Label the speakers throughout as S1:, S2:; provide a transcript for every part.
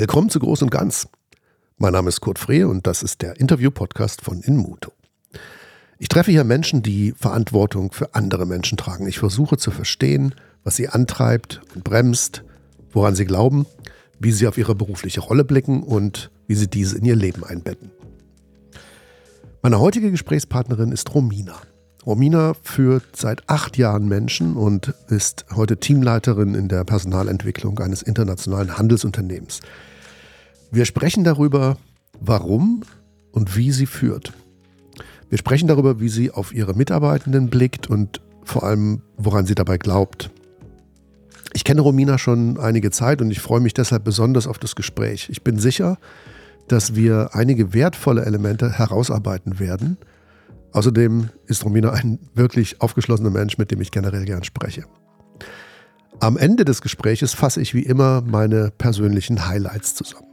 S1: Willkommen zu Groß und Ganz. Mein Name ist Kurt Frehe und das ist der Interview-Podcast von Inmuto. Ich treffe hier Menschen, die Verantwortung für andere Menschen tragen. Ich versuche zu verstehen, was sie antreibt und bremst, woran sie glauben, wie sie auf ihre berufliche Rolle blicken und wie sie diese in ihr Leben einbetten. Meine heutige Gesprächspartnerin ist Romina. Romina führt seit acht Jahren Menschen und ist heute Teamleiterin in der Personalentwicklung eines internationalen Handelsunternehmens. Wir sprechen darüber, warum und wie sie führt. Wir sprechen darüber, wie sie auf ihre Mitarbeitenden blickt und vor allem, woran sie dabei glaubt. Ich kenne Romina schon einige Zeit und ich freue mich deshalb besonders auf das Gespräch. Ich bin sicher, dass wir einige wertvolle Elemente herausarbeiten werden – Außerdem ist Romina ein wirklich aufgeschlossener Mensch, mit dem ich generell gern spreche. Am Ende des Gespräches fasse ich wie immer meine persönlichen Highlights zusammen.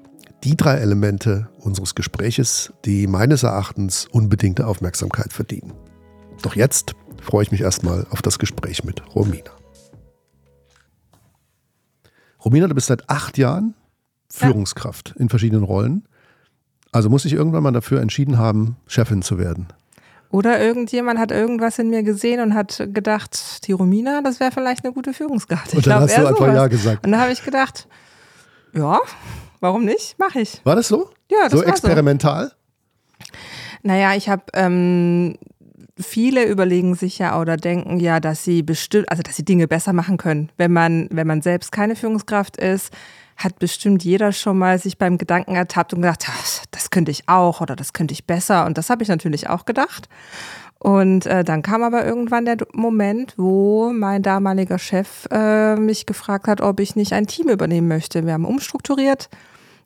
S1: Die drei Elemente unseres Gespräches, die meines Erachtens unbedingte Aufmerksamkeit verdienen. Doch jetzt freue ich mich erstmal auf das Gespräch mit Romina. Romina, du bist seit acht Jahren Führungskraft ja. in verschiedenen Rollen. Also muss ich irgendwann mal dafür entschieden haben, Chefin zu werden.
S2: Oder irgendjemand hat irgendwas in mir gesehen und hat gedacht, die Romina, das wäre vielleicht eine gute Führungskraft.
S1: Ich und dann hast du einfach Ja gesagt.
S2: Und dann habe ich gedacht, ja, warum nicht? Mache ich.
S1: War das so?
S2: Ja, das
S1: so
S2: war
S1: experimental?
S2: So. Naja, ich habe ähm, viele überlegen sich ja oder denken ja, dass sie bestimmt, also dass sie Dinge besser machen können, wenn man, wenn man selbst keine Führungskraft ist hat bestimmt jeder schon mal sich beim Gedanken ertappt und gedacht, das könnte ich auch oder das könnte ich besser. Und das habe ich natürlich auch gedacht. Und äh, dann kam aber irgendwann der Moment, wo mein damaliger Chef äh, mich gefragt hat, ob ich nicht ein Team übernehmen möchte. Wir haben umstrukturiert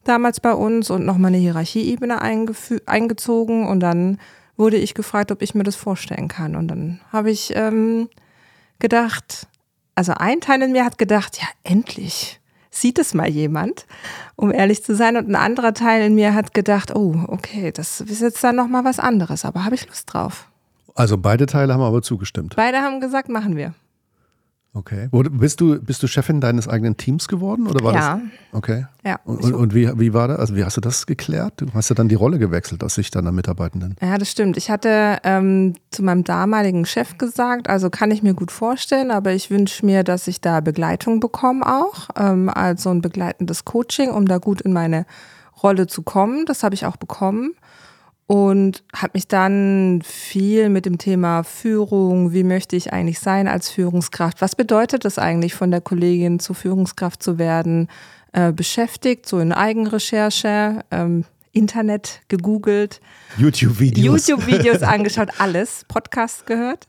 S2: damals bei uns und nochmal eine Hierarchieebene eingezogen. Und dann wurde ich gefragt, ob ich mir das vorstellen kann. Und dann habe ich ähm, gedacht, also ein Teil in mir hat gedacht, ja, endlich sieht es mal jemand, um ehrlich zu sein. Und ein anderer Teil in mir hat gedacht, oh, okay, das ist jetzt dann nochmal was anderes, aber habe ich Lust drauf.
S1: Also beide Teile haben aber zugestimmt.
S2: Beide haben gesagt, machen wir.
S1: Okay. Bist du, bist du Chefin deines eigenen Teams geworden? Oder war
S2: ja.
S1: Das? Okay.
S2: Ja.
S1: Und, und, und, wie, wie war das? Also wie hast du das geklärt? Du hast ja dann die Rolle gewechselt aus Sicht deiner Mitarbeitenden.
S2: Ja, das stimmt. Ich hatte ähm, zu meinem damaligen Chef gesagt, also kann ich mir gut vorstellen, aber ich wünsche mir, dass ich da Begleitung bekomme auch. Ähm, also ein begleitendes Coaching, um da gut in meine Rolle zu kommen. Das habe ich auch bekommen und habe mich dann viel mit dem Thema Führung, wie möchte ich eigentlich sein als Führungskraft, was bedeutet es eigentlich von der Kollegin zur Führungskraft zu werden, äh, beschäftigt, so in Eigenrecherche, ähm, Internet gegoogelt,
S1: YouTube-Videos,
S2: YouTube-Videos angeschaut, alles, Podcast gehört.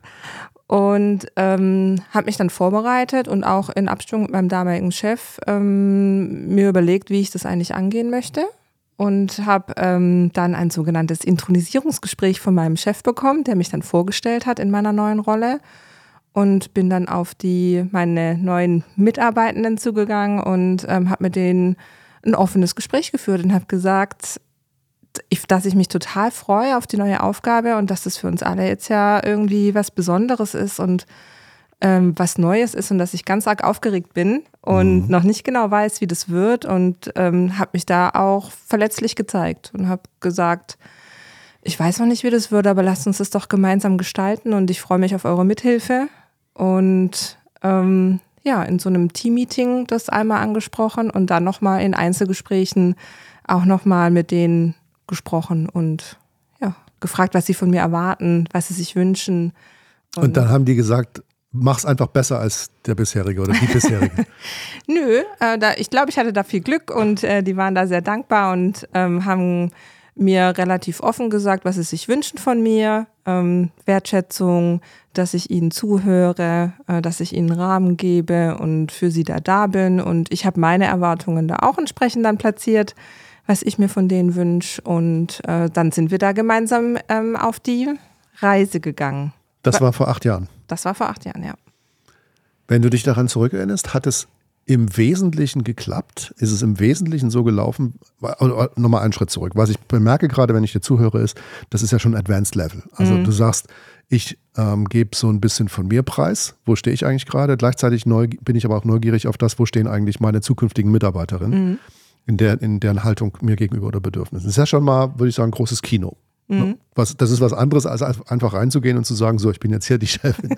S2: Und ähm, habe mich dann vorbereitet und auch in Abstimmung mit meinem damaligen Chef ähm, mir überlegt, wie ich das eigentlich angehen möchte und habe ähm, dann ein sogenanntes Intronisierungsgespräch von meinem Chef bekommen, der mich dann vorgestellt hat in meiner neuen Rolle und bin dann auf die meine neuen Mitarbeitenden zugegangen und ähm, habe mit denen ein offenes Gespräch geführt und habe gesagt, ich, dass ich mich total freue auf die neue Aufgabe und dass das für uns alle jetzt ja irgendwie was Besonderes ist und ähm, was Neues ist und dass ich ganz arg aufgeregt bin und mhm. noch nicht genau weiß, wie das wird und ähm, habe mich da auch verletzlich gezeigt und habe gesagt, ich weiß noch nicht, wie das wird, aber lasst uns das doch gemeinsam gestalten und ich freue mich auf eure Mithilfe und ähm, ja, in so einem Team-Meeting das einmal angesprochen und dann nochmal in Einzelgesprächen auch nochmal mit denen gesprochen und ja, gefragt, was sie von mir erwarten, was sie sich wünschen.
S1: Und, und dann haben die gesagt, mach's einfach besser als der bisherige oder die bisherige.
S2: Nö, äh, da, ich glaube, ich hatte da viel Glück und äh, die waren da sehr dankbar und ähm, haben mir relativ offen gesagt, was sie sich wünschen von mir. Ähm, Wertschätzung, dass ich ihnen zuhöre, äh, dass ich ihnen Rahmen gebe und für sie da da bin. Und ich habe meine Erwartungen da auch entsprechend dann platziert, was ich mir von denen wünsche. Und äh, dann sind wir da gemeinsam ähm, auf die Reise gegangen.
S1: Das war vor acht Jahren.
S2: Das war vor acht Jahren, ja.
S1: Wenn du dich daran zurückerinnerst, hat es im Wesentlichen geklappt? Ist es im Wesentlichen so gelaufen? Nochmal einen Schritt zurück. Was ich bemerke gerade, wenn ich dir zuhöre, ist, das ist ja schon Advanced Level. Also mhm. du sagst, ich ähm, gebe so ein bisschen von mir preis. Wo stehe ich eigentlich gerade? Gleichzeitig bin ich aber auch neugierig auf das, wo stehen eigentlich meine zukünftigen Mitarbeiterinnen. Mhm. In, der, in deren Haltung mir gegenüber oder Bedürfnissen. Das ist ja schon mal, würde ich sagen, großes Kino. Mhm. Was, das ist was anderes, als einfach reinzugehen und zu sagen, so, ich bin jetzt hier die Chefin.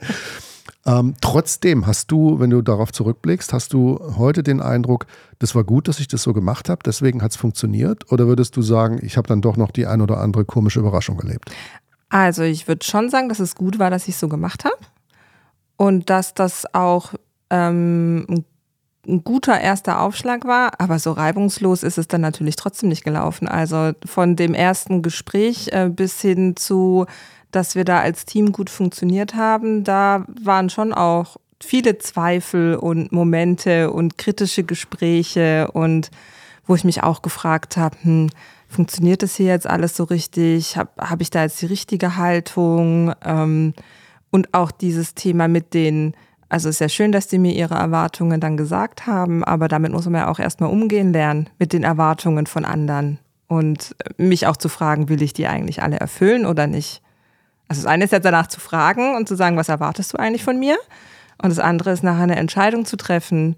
S1: ähm, trotzdem hast du, wenn du darauf zurückblickst, hast du heute den Eindruck, das war gut, dass ich das so gemacht habe, deswegen hat es funktioniert? Oder würdest du sagen, ich habe dann doch noch die ein oder andere komische Überraschung erlebt?
S2: Also ich würde schon sagen, dass es gut war, dass ich es so gemacht habe und dass das auch ähm, ein ein guter erster Aufschlag war, aber so reibungslos ist es dann natürlich trotzdem nicht gelaufen. Also von dem ersten Gespräch äh, bis hin zu, dass wir da als Team gut funktioniert haben, da waren schon auch viele Zweifel und Momente und kritische Gespräche und wo ich mich auch gefragt habe, hm, funktioniert das hier jetzt alles so richtig? Habe hab ich da jetzt die richtige Haltung? Ähm, und auch dieses Thema mit den also es ist ja schön, dass die mir ihre Erwartungen dann gesagt haben, aber damit muss man ja auch erstmal umgehen lernen mit den Erwartungen von anderen und mich auch zu fragen, will ich die eigentlich alle erfüllen oder nicht? Also das eine ist jetzt danach zu fragen und zu sagen, was erwartest du eigentlich von mir? Und das andere ist nachher eine Entscheidung zu treffen,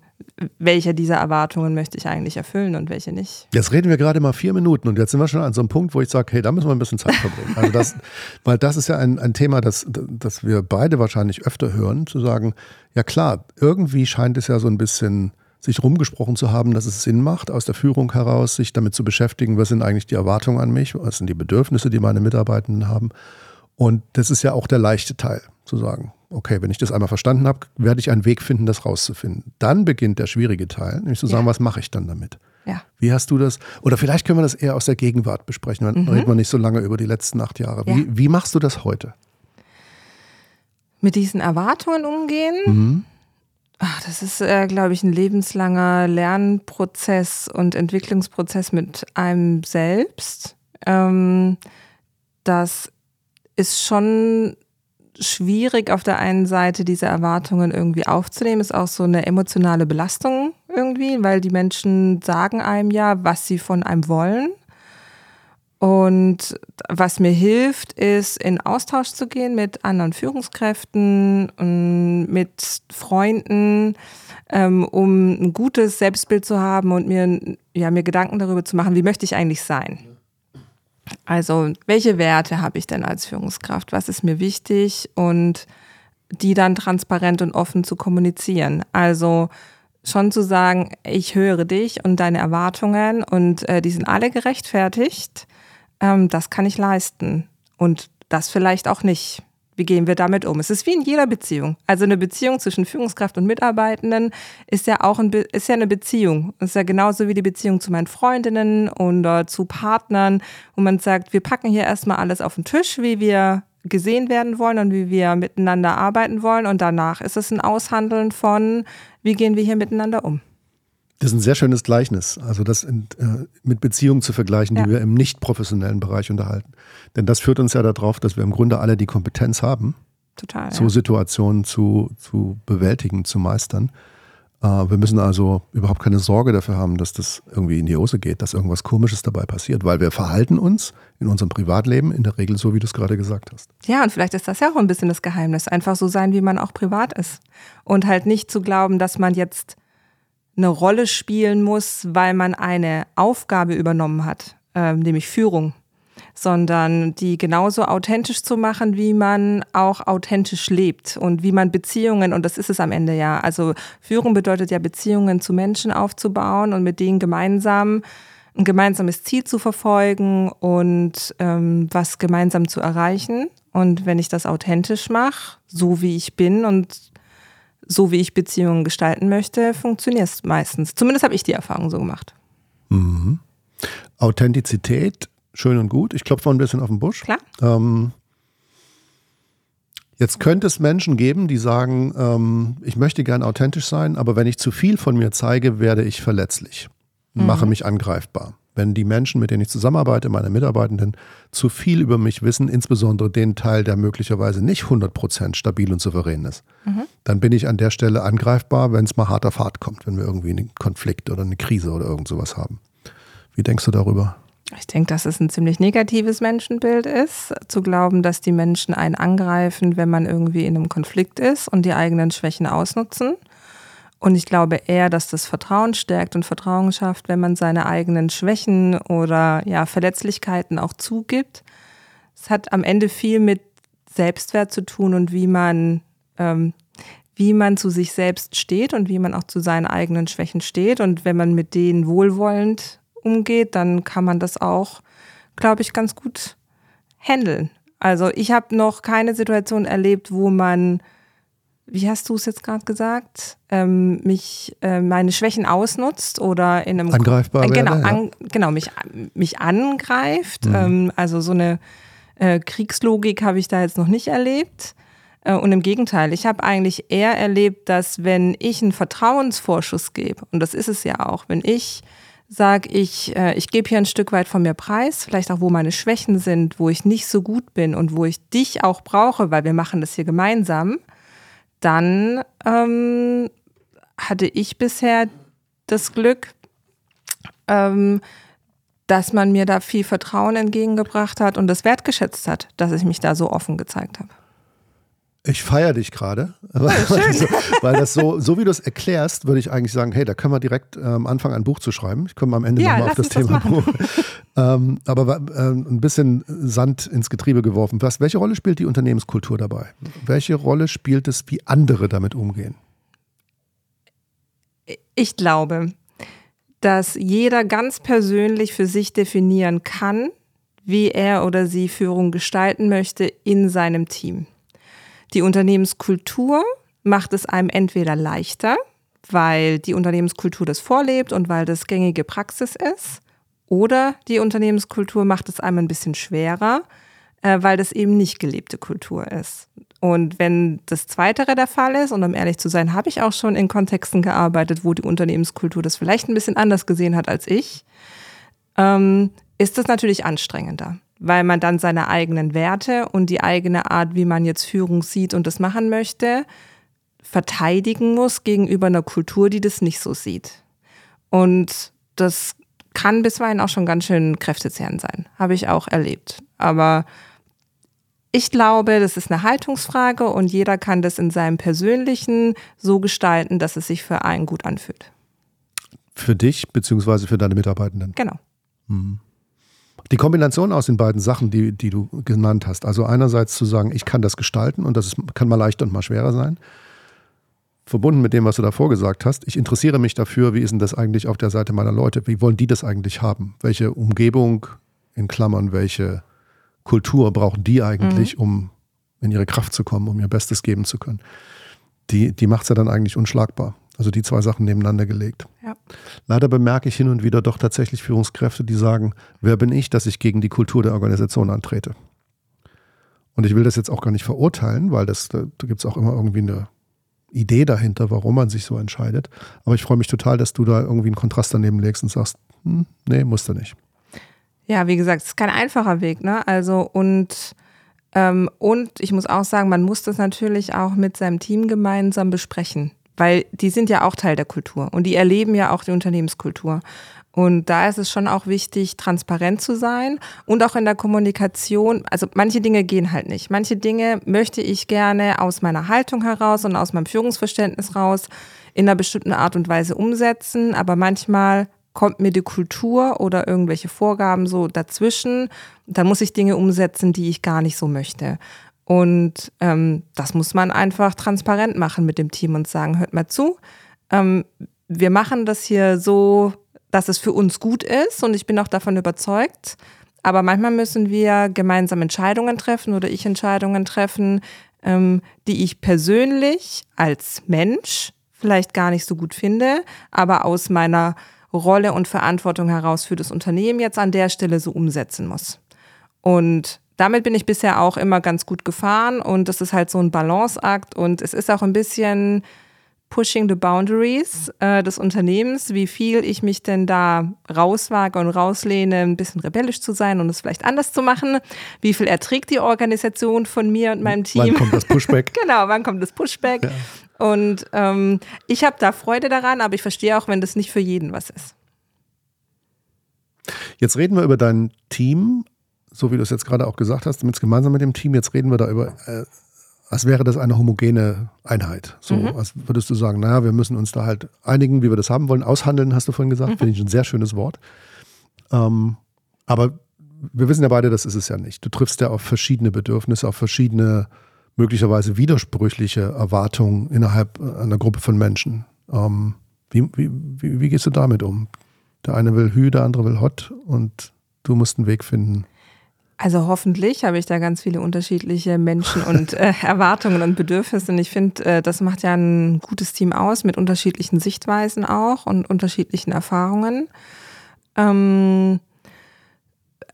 S2: welche dieser Erwartungen möchte ich eigentlich erfüllen und welche nicht.
S1: Jetzt reden wir gerade mal vier Minuten und jetzt sind wir schon an so einem Punkt, wo ich sage, hey, da müssen wir ein bisschen Zeit verbringen. Also das, weil das ist ja ein, ein Thema, das, das wir beide wahrscheinlich öfter hören, zu sagen, ja klar, irgendwie scheint es ja so ein bisschen sich rumgesprochen zu haben, dass es Sinn macht, aus der Führung heraus sich damit zu beschäftigen, was sind eigentlich die Erwartungen an mich, was sind die Bedürfnisse, die meine Mitarbeitenden haben. Und das ist ja auch der leichte Teil, zu sagen, okay, wenn ich das einmal verstanden habe, werde ich einen Weg finden, das rauszufinden. Dann beginnt der schwierige Teil, nämlich zu sagen, ja. was mache ich dann damit?
S2: Ja.
S1: Wie hast du das? Oder vielleicht können wir das eher aus der Gegenwart besprechen. Dann mhm. reden wir nicht so lange über die letzten acht Jahre. Ja. Wie, wie, machst du das heute?
S2: Mit diesen Erwartungen umgehen? Mhm. Ach, das ist, äh, glaube ich, ein lebenslanger Lernprozess und Entwicklungsprozess mit einem selbst. Ähm, das ist schon schwierig auf der einen Seite diese Erwartungen irgendwie aufzunehmen, ist auch so eine emotionale Belastung irgendwie, weil die Menschen sagen einem ja, was sie von einem wollen. Und was mir hilft, ist in Austausch zu gehen mit anderen Führungskräften, mit Freunden, ähm, um ein gutes Selbstbild zu haben und mir, ja, mir Gedanken darüber zu machen, wie möchte ich eigentlich sein. Also, welche Werte habe ich denn als Führungskraft? Was ist mir wichtig? Und die dann transparent und offen zu kommunizieren. Also schon zu sagen, ich höre dich und deine Erwartungen und äh, die sind alle gerechtfertigt. Ähm, das kann ich leisten. Und das vielleicht auch nicht. Wie gehen wir damit um? Es ist wie in jeder Beziehung. Also eine Beziehung zwischen Führungskraft und Mitarbeitenden ist ja auch ein ist ja eine Beziehung. Ist ja genauso wie die Beziehung zu meinen Freundinnen oder zu Partnern, wo man sagt, wir packen hier erstmal alles auf den Tisch, wie wir gesehen werden wollen und wie wir miteinander arbeiten wollen. Und danach ist es ein Aushandeln von, wie gehen wir hier miteinander um.
S1: Das ist ein sehr schönes Gleichnis, also das in, äh, mit Beziehungen zu vergleichen, die ja. wir im nicht professionellen Bereich unterhalten. Denn das führt uns ja darauf, dass wir im Grunde alle die Kompetenz haben,
S2: Total,
S1: so ja. Situationen zu, zu bewältigen, zu meistern. Äh, wir müssen also überhaupt keine Sorge dafür haben, dass das irgendwie in die Hose geht, dass irgendwas Komisches dabei passiert, weil wir verhalten uns in unserem Privatleben in der Regel so, wie du es gerade gesagt hast.
S2: Ja, und vielleicht ist das ja auch ein bisschen das Geheimnis, einfach so sein, wie man auch privat ist. Und halt nicht zu glauben, dass man jetzt eine Rolle spielen muss, weil man eine Aufgabe übernommen hat, äh, nämlich Führung, sondern die genauso authentisch zu machen, wie man auch authentisch lebt und wie man Beziehungen, und das ist es am Ende ja, also Führung bedeutet ja Beziehungen zu Menschen aufzubauen und mit denen gemeinsam ein gemeinsames Ziel zu verfolgen und ähm, was gemeinsam zu erreichen. Und wenn ich das authentisch mache, so wie ich bin und so wie ich Beziehungen gestalten möchte, funktioniert es meistens. Zumindest habe ich die Erfahrung so gemacht.
S1: Mhm. Authentizität, schön und gut. Ich klopfe mal ein bisschen auf den Busch.
S2: Klar.
S1: Ähm, jetzt könnte es Menschen geben, die sagen, ähm, ich möchte gern authentisch sein, aber wenn ich zu viel von mir zeige, werde ich verletzlich, mhm. mache mich angreifbar wenn die Menschen, mit denen ich zusammenarbeite, meine Mitarbeitenden, zu viel über mich wissen, insbesondere den Teil, der möglicherweise nicht 100% stabil und souverän ist, mhm. dann bin ich an der Stelle angreifbar, wenn es mal harter Fahrt kommt, wenn wir irgendwie einen Konflikt oder eine Krise oder irgend sowas haben. Wie denkst du darüber?
S2: Ich denke, dass es ein ziemlich negatives Menschenbild ist, zu glauben, dass die Menschen einen angreifen, wenn man irgendwie in einem Konflikt ist und die eigenen Schwächen ausnutzen. Und ich glaube eher, dass das Vertrauen stärkt und Vertrauen schafft, wenn man seine eigenen Schwächen oder ja, Verletzlichkeiten auch zugibt. Es hat am Ende viel mit Selbstwert zu tun und wie man, ähm, wie man zu sich selbst steht und wie man auch zu seinen eigenen Schwächen steht. Und wenn man mit denen wohlwollend umgeht, dann kann man das auch, glaube ich, ganz gut handeln. Also ich habe noch keine Situation erlebt, wo man wie hast du es jetzt gerade gesagt, ähm, mich äh, meine Schwächen ausnutzt oder in einem
S1: angreifbar
S2: äh, genau,
S1: werde,
S2: an, genau mich mich angreift. Mhm. Ähm, also so eine äh, Kriegslogik habe ich da jetzt noch nicht erlebt. Äh, und im Gegenteil, ich habe eigentlich eher erlebt, dass wenn ich einen Vertrauensvorschuss gebe, und das ist es ja auch, wenn ich sage, ich, äh, ich gebe hier ein Stück weit von mir preis, vielleicht auch, wo meine Schwächen sind, wo ich nicht so gut bin und wo ich dich auch brauche, weil wir machen das hier gemeinsam, dann ähm, hatte ich bisher das Glück, ähm, dass man mir da viel Vertrauen entgegengebracht hat und das wertgeschätzt hat, dass ich mich da so offen gezeigt habe.
S1: Ich feiere dich gerade, weil, weil, das so, so wie du es erklärst, würde ich eigentlich sagen, hey, da können wir direkt ähm, anfangen, ein Buch zu schreiben. Ich komme am Ende ja, nochmal auf das Thema das Buch. ähm, aber äh, ein bisschen Sand ins Getriebe geworfen. Was, welche Rolle spielt die Unternehmenskultur dabei? Welche Rolle spielt es, wie andere damit umgehen?
S2: Ich glaube, dass jeder ganz persönlich für sich definieren kann, wie er oder sie Führung gestalten möchte in seinem Team. Die Unternehmenskultur macht es einem entweder leichter, weil die Unternehmenskultur das vorlebt und weil das gängige Praxis ist, oder die Unternehmenskultur macht es einem ein bisschen schwerer, äh, weil das eben nicht gelebte Kultur ist. Und wenn das Zweitere der Fall ist, und um ehrlich zu sein, habe ich auch schon in Kontexten gearbeitet, wo die Unternehmenskultur das vielleicht ein bisschen anders gesehen hat als ich, ähm, ist das natürlich anstrengender weil man dann seine eigenen Werte und die eigene Art, wie man jetzt Führung sieht und das machen möchte, verteidigen muss gegenüber einer Kultur, die das nicht so sieht. Und das kann bisweilen auch schon ganz schön kräftezehrend sein, habe ich auch erlebt. Aber ich glaube, das ist eine Haltungsfrage und jeder kann das in seinem persönlichen so gestalten, dass es sich für einen gut anfühlt.
S1: Für dich beziehungsweise für deine Mitarbeitenden.
S2: Genau. Mhm.
S1: Die Kombination aus den beiden Sachen, die, die du genannt hast, also einerseits zu sagen, ich kann das gestalten und das ist, kann mal leichter und mal schwerer sein, verbunden mit dem, was du davor gesagt hast, ich interessiere mich dafür, wie ist denn das eigentlich auf der Seite meiner Leute, wie wollen die das eigentlich haben? Welche Umgebung, in Klammern, welche Kultur brauchen die eigentlich, mhm. um in ihre Kraft zu kommen, um ihr Bestes geben zu können? Die, die macht es ja dann eigentlich unschlagbar. Also die zwei Sachen nebeneinander gelegt. Ja. Leider bemerke ich hin und wieder doch tatsächlich Führungskräfte, die sagen, wer bin ich, dass ich gegen die Kultur der Organisation antrete. Und ich will das jetzt auch gar nicht verurteilen, weil das, da, gibt es auch immer irgendwie eine Idee dahinter, warum man sich so entscheidet. Aber ich freue mich total, dass du da irgendwie einen Kontrast daneben legst und sagst, hm, nee, musst du nicht.
S2: Ja, wie gesagt, es ist kein einfacher Weg, ne? Also und ähm, und ich muss auch sagen, man muss das natürlich auch mit seinem Team gemeinsam besprechen weil die sind ja auch Teil der Kultur und die erleben ja auch die Unternehmenskultur. Und da ist es schon auch wichtig, transparent zu sein und auch in der Kommunikation. Also manche Dinge gehen halt nicht. Manche Dinge möchte ich gerne aus meiner Haltung heraus und aus meinem Führungsverständnis raus in einer bestimmten Art und Weise umsetzen. Aber manchmal kommt mir die Kultur oder irgendwelche Vorgaben so dazwischen. Dann muss ich Dinge umsetzen, die ich gar nicht so möchte. Und ähm, das muss man einfach transparent machen mit dem Team und sagen, hört mal zu, ähm, wir machen das hier so, dass es für uns gut ist und ich bin auch davon überzeugt. Aber manchmal müssen wir gemeinsam Entscheidungen treffen oder ich Entscheidungen treffen, ähm, die ich persönlich als Mensch vielleicht gar nicht so gut finde, aber aus meiner Rolle und Verantwortung heraus für das Unternehmen jetzt an der Stelle so umsetzen muss. Und damit bin ich bisher auch immer ganz gut gefahren und das ist halt so ein Balanceakt und es ist auch ein bisschen pushing the boundaries äh, des Unternehmens, wie viel ich mich denn da rauswage und rauslehne, ein bisschen rebellisch zu sein und es vielleicht anders zu machen. Wie viel erträgt die Organisation von mir und meinem Team?
S1: Wann kommt das Pushback?
S2: genau, wann kommt das Pushback? Ja. Und ähm, ich habe da Freude daran, aber ich verstehe auch, wenn das nicht für jeden was ist.
S1: Jetzt reden wir über dein Team, so wie du es jetzt gerade auch gesagt hast, mit, gemeinsam mit dem Team. Jetzt reden wir da über äh, als wäre das eine homogene Einheit. So, mhm. als würdest du sagen, naja, wir müssen uns da halt einigen, wie wir das haben wollen. Aushandeln, hast du vorhin gesagt, mhm. finde ich ein sehr schönes Wort. Ähm, aber wir wissen ja beide, das ist es ja nicht. Du triffst ja auf verschiedene Bedürfnisse, auf verschiedene, möglicherweise widersprüchliche Erwartungen innerhalb einer Gruppe von Menschen. Ähm, wie, wie, wie, wie gehst du damit um? Der eine will Hü, der andere will Hot und du musst einen Weg finden.
S2: Also hoffentlich habe ich da ganz viele unterschiedliche Menschen und äh, Erwartungen und Bedürfnisse. Und ich finde, äh, das macht ja ein gutes Team aus mit unterschiedlichen Sichtweisen auch und unterschiedlichen Erfahrungen. Ähm,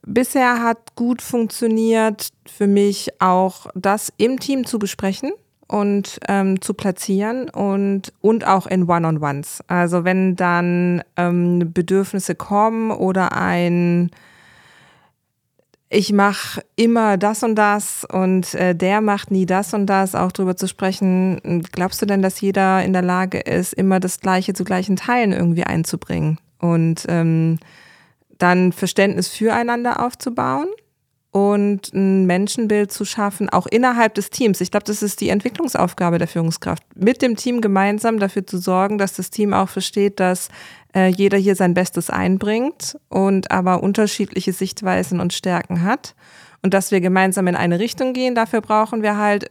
S2: bisher hat gut funktioniert für mich auch das im Team zu besprechen und ähm, zu platzieren und, und auch in One-on-Ones. Also wenn dann ähm, Bedürfnisse kommen oder ein ich mache immer das und das und äh, der macht nie das und das, auch drüber zu sprechen. Glaubst du denn, dass jeder in der Lage ist, immer das Gleiche zu gleichen Teilen irgendwie einzubringen und ähm, dann Verständnis füreinander aufzubauen? und ein Menschenbild zu schaffen, auch innerhalb des Teams. Ich glaube, das ist die Entwicklungsaufgabe der Führungskraft, mit dem Team gemeinsam dafür zu sorgen, dass das Team auch versteht, dass äh, jeder hier sein Bestes einbringt und aber unterschiedliche Sichtweisen und Stärken hat und dass wir gemeinsam in eine Richtung gehen. Dafür brauchen wir halt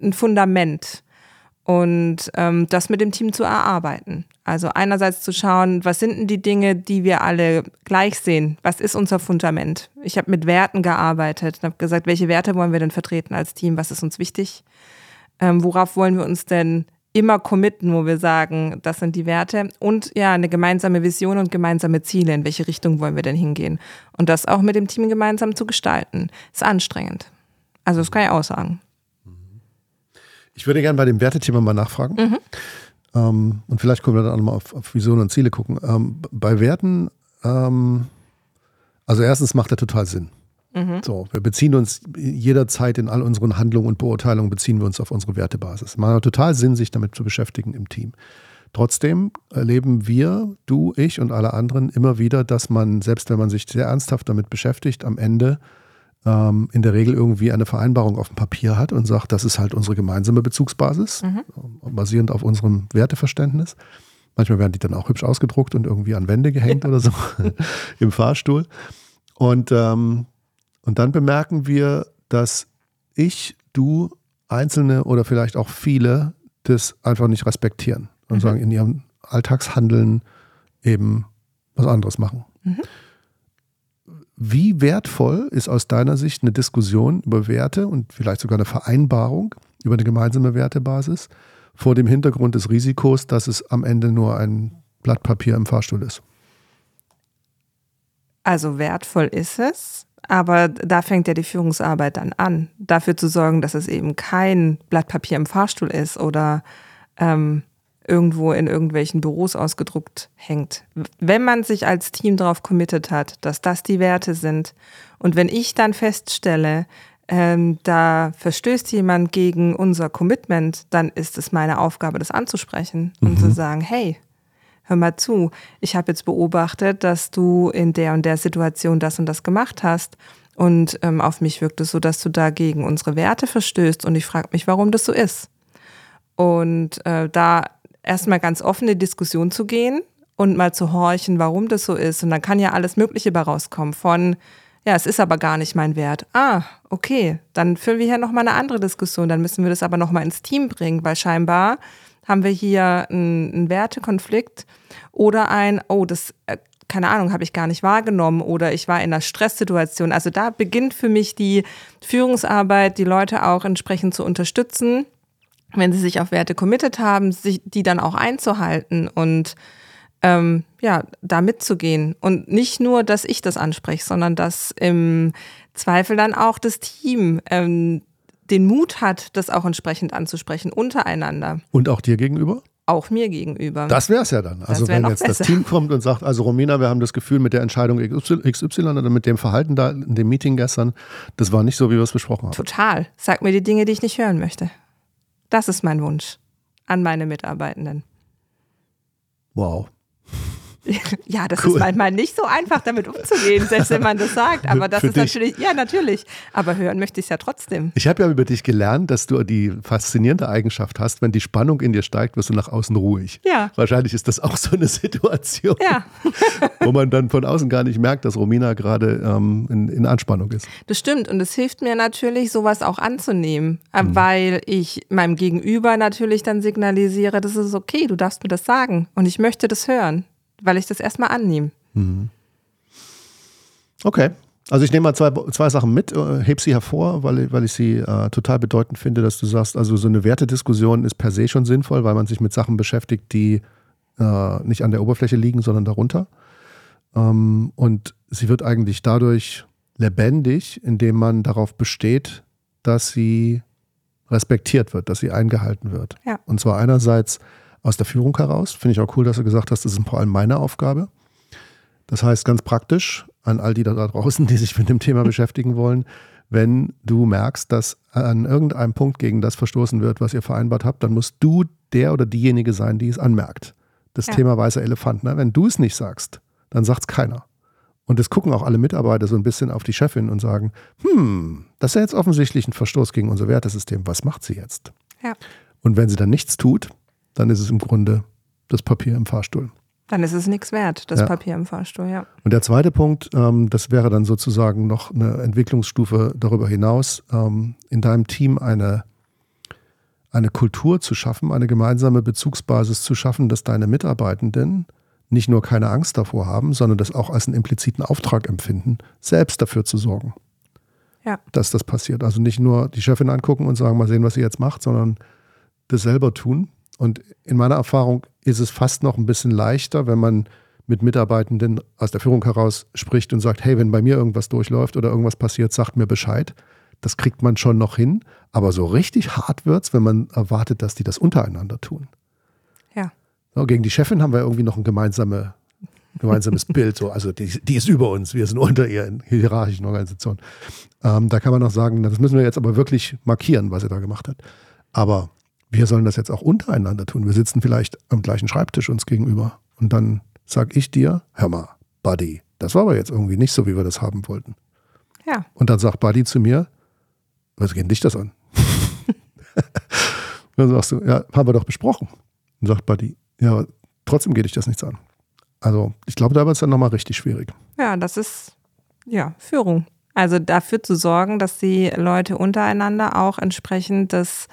S2: ein Fundament und ähm, das mit dem Team zu erarbeiten. Also einerseits zu schauen, was sind denn die Dinge, die wir alle gleich sehen? Was ist unser Fundament? Ich habe mit Werten gearbeitet und habe gesagt, welche Werte wollen wir denn vertreten als Team? Was ist uns wichtig? Ähm, worauf wollen wir uns denn immer committen, wo wir sagen, das sind die Werte? Und ja, eine gemeinsame Vision und gemeinsame Ziele. In welche Richtung wollen wir denn hingehen? Und das auch mit dem Team gemeinsam zu gestalten, ist anstrengend. Also das kann ich auch sagen.
S1: Ich würde gerne bei dem Wertethema mal nachfragen. Mhm. Ähm, und vielleicht können wir dann auch nochmal auf, auf Visionen und Ziele gucken. Ähm, bei Werten, ähm, also erstens macht er total Sinn. Mhm. So, wir beziehen uns jederzeit in all unseren Handlungen und Beurteilungen beziehen wir uns auf unsere Wertebasis. Man hat total Sinn, sich damit zu beschäftigen im Team. Trotzdem erleben wir, du, ich und alle anderen immer wieder, dass man, selbst wenn man sich sehr ernsthaft damit beschäftigt, am Ende ähm, in der Regel irgendwie eine Vereinbarung auf dem Papier hat und sagt, das ist halt unsere gemeinsame Bezugsbasis, mhm. basierend auf unserem Werteverständnis. Manchmal werden die dann auch hübsch ausgedruckt und irgendwie an Wände gehängt ja. oder so im Fahrstuhl. Und, ähm, und dann bemerken wir, dass ich, du, Einzelne oder vielleicht auch viele das einfach nicht respektieren und mhm. sagen, in ihrem Alltagshandeln eben was anderes machen. Mhm. Wie wertvoll ist aus deiner Sicht eine Diskussion über Werte und vielleicht sogar eine Vereinbarung über eine gemeinsame Wertebasis vor dem Hintergrund des Risikos, dass es am Ende nur ein Blatt Papier im Fahrstuhl ist?
S2: Also wertvoll ist es, aber da fängt ja die Führungsarbeit dann an, dafür zu sorgen, dass es eben kein Blatt Papier im Fahrstuhl ist oder ähm, irgendwo in irgendwelchen Büros ausgedruckt hängt. Wenn man sich als Team darauf committed hat, dass das die Werte sind und wenn ich dann feststelle, ähm, da verstößt jemand gegen unser Commitment, dann ist es meine Aufgabe, das anzusprechen mhm. und zu sagen, hey, hör mal zu, ich habe jetzt beobachtet, dass du in der und der Situation das und das gemacht hast. Und ähm, auf mich wirkt es so, dass du da gegen unsere Werte verstößt. Und ich frage mich, warum das so ist. Und äh, da erstmal ganz offene Diskussion zu gehen und mal zu horchen, warum das so ist. Und dann kann ja alles Mögliche bei rauskommen. Von, ja, es ist aber gar nicht mein Wert. Ah, okay, dann führen wir hier nochmal eine andere Diskussion. Dann müssen wir das aber nochmal ins Team bringen, weil scheinbar haben wir hier einen, Wertekonflikt oder ein, oh, das, äh, keine Ahnung, habe ich gar nicht wahrgenommen oder ich war in einer Stresssituation. Also da beginnt für mich die Führungsarbeit, die Leute auch entsprechend zu unterstützen wenn sie sich auf Werte committed haben, sich die dann auch einzuhalten und ähm, ja, da mitzugehen. Und nicht nur, dass ich das anspreche, sondern dass im Zweifel dann auch das Team ähm, den Mut hat, das auch entsprechend anzusprechen, untereinander.
S1: Und auch dir gegenüber?
S2: Auch mir gegenüber.
S1: Das wäre es ja dann. Also wenn jetzt besser. das Team kommt und sagt, also Romina, wir haben das Gefühl mit der Entscheidung XY oder mit dem Verhalten da in dem Meeting gestern, das war nicht so, wie wir es besprochen haben.
S2: Total. Sag mir die Dinge, die ich nicht hören möchte. Das ist mein Wunsch an meine Mitarbeitenden.
S1: Wow.
S2: Ja, das
S1: Cool.
S2: ist manchmal nicht so einfach, damit umzugehen, selbst wenn man das sagt. Aber das
S1: Für
S2: ist
S1: dich.
S2: natürlich, ja, natürlich. Aber hören möchte ich es ja trotzdem.
S1: Ich habe ja über dich gelernt, dass du die faszinierende Eigenschaft hast, wenn die Spannung in dir steigt, wirst du nach außen ruhig.
S2: Ja.
S1: Wahrscheinlich ist das auch so eine Situation,
S2: Ja,
S1: wo man dann von außen gar nicht merkt, dass Romina gerade ähm, in, in Anspannung ist.
S2: das stimmt. Und es hilft mir natürlich, sowas auch anzunehmen, äh, weil ich meinem Gegenüber natürlich dann signalisiere, das ist okay, du darfst mir das sagen. Und ich möchte das hören, weil ich das erstmal annehme.
S1: Okay. Also ich nehme mal zwei, zwei Sachen mit, äh, heb sie hervor, weil, weil ich sie äh, total bedeutend finde, dass du sagst, also so eine Wertediskussion ist per se schon sinnvoll, weil man sich mit Sachen beschäftigt, die äh, nicht an der Oberfläche liegen, sondern darunter. Ähm, und sie wird eigentlich dadurch lebendig, indem man darauf besteht, dass sie respektiert wird, dass sie eingehalten wird.
S2: Ja.
S1: Und zwar einerseits aus der Führung heraus, finde ich auch cool, dass du gesagt hast, das ist vor allem meine Aufgabe. Das heißt ganz praktisch an all die da draußen, die sich mit dem Thema beschäftigen wollen, wenn du merkst, dass an irgendeinem Punkt gegen das verstoßen wird, was ihr vereinbart habt, dann musst du der oder diejenige sein, die es anmerkt. Das
S2: Ja.
S1: Thema weißer Elefant. Ne? Wenn du es nicht sagst, dann sagt es keiner. Und es gucken auch alle Mitarbeiter so ein bisschen auf die Chefin und sagen, hm, das ist ja jetzt offensichtlich ein Verstoß gegen unser Wertesystem. Was macht sie jetzt?
S2: Ja.
S1: Und wenn sie dann nichts tut, dann ist es im Grunde das Papier im Fahrstuhl.
S2: Dann ist es nichts wert, das
S1: Ja.
S2: Papier im Fahrstuhl, ja.
S1: Und der zweite Punkt, ähm, das wäre dann sozusagen noch eine Entwicklungsstufe darüber hinaus, ähm, in deinem Team eine, eine Kultur zu schaffen, eine gemeinsame Bezugsbasis zu schaffen, dass deine Mitarbeitenden nicht nur keine Angst davor haben, sondern das auch als einen impliziten Auftrag empfinden, selbst dafür zu sorgen,
S2: Ja.
S1: dass das passiert. Also nicht nur die Chefin angucken und sagen, mal sehen, was sie jetzt macht, sondern das selber tun. Und in meiner Erfahrung ist es fast noch ein bisschen leichter, wenn man mit Mitarbeitenden aus der Führung heraus spricht und sagt, hey, wenn bei mir irgendwas durchläuft oder irgendwas passiert, sagt mir Bescheid. Das kriegt man schon noch hin. Aber so richtig hart wird's, wenn man erwartet, dass die das untereinander tun.
S2: Ja.
S1: So, gegen die Chefin haben wir irgendwie noch ein gemeinsame, gemeinsames Bild. So. Also die, die ist über uns, wir sind unter ihr in hierarchischen Organisationen. Ähm, da kann man noch sagen, na, das müssen wir jetzt aber wirklich markieren, was sie da gemacht hat. Aber wir sollen das jetzt auch untereinander tun. Wir sitzen vielleicht am gleichen Schreibtisch uns gegenüber. Und dann sag ich dir, hör mal, Buddy, das war aber jetzt irgendwie nicht so, wie wir das haben wollten.
S2: Ja.
S1: Und dann sagt Buddy zu mir, was geht dich das an? Dann sagst du, ja, haben wir doch besprochen. Und sagt Buddy, ja, aber trotzdem geht dich das nichts an. Also ich glaube, da wird es dann nochmal richtig schwierig.
S2: Ja, das ist ja Führung. Also dafür zu sorgen, dass die Leute untereinander auch entsprechend das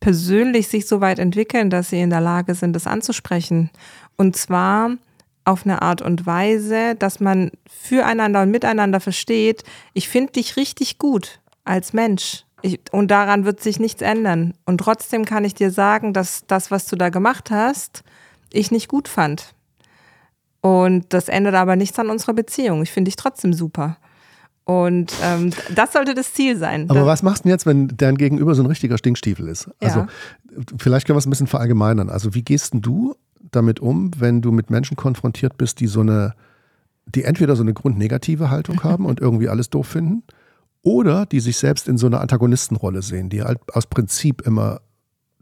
S2: persönlich sich so weit entwickeln, dass sie in der Lage sind, das anzusprechen. Und zwar auf eine Art und Weise, dass man füreinander und miteinander versteht, ich finde dich richtig gut als Mensch. Ich, und daran wird sich nichts ändern. Und trotzdem kann ich dir sagen, dass das, was du da gemacht hast, ich nicht gut fand. Und das ändert aber nichts an unserer Beziehung. Ich finde dich trotzdem super. Und ähm, das sollte das Ziel sein.
S1: Aber
S2: Das-
S1: was machst du denn jetzt, wenn dein Gegenüber so ein richtiger Stinkstiefel ist? Also
S2: Ja.
S1: vielleicht können wir es ein bisschen verallgemeinern. Also wie gehst denn du damit um, wenn du mit Menschen konfrontiert bist, die so eine, die entweder so eine grundnegative Haltung haben und irgendwie alles doof finden, oder die sich selbst in so einer Antagonistenrolle sehen, die halt aus Prinzip immer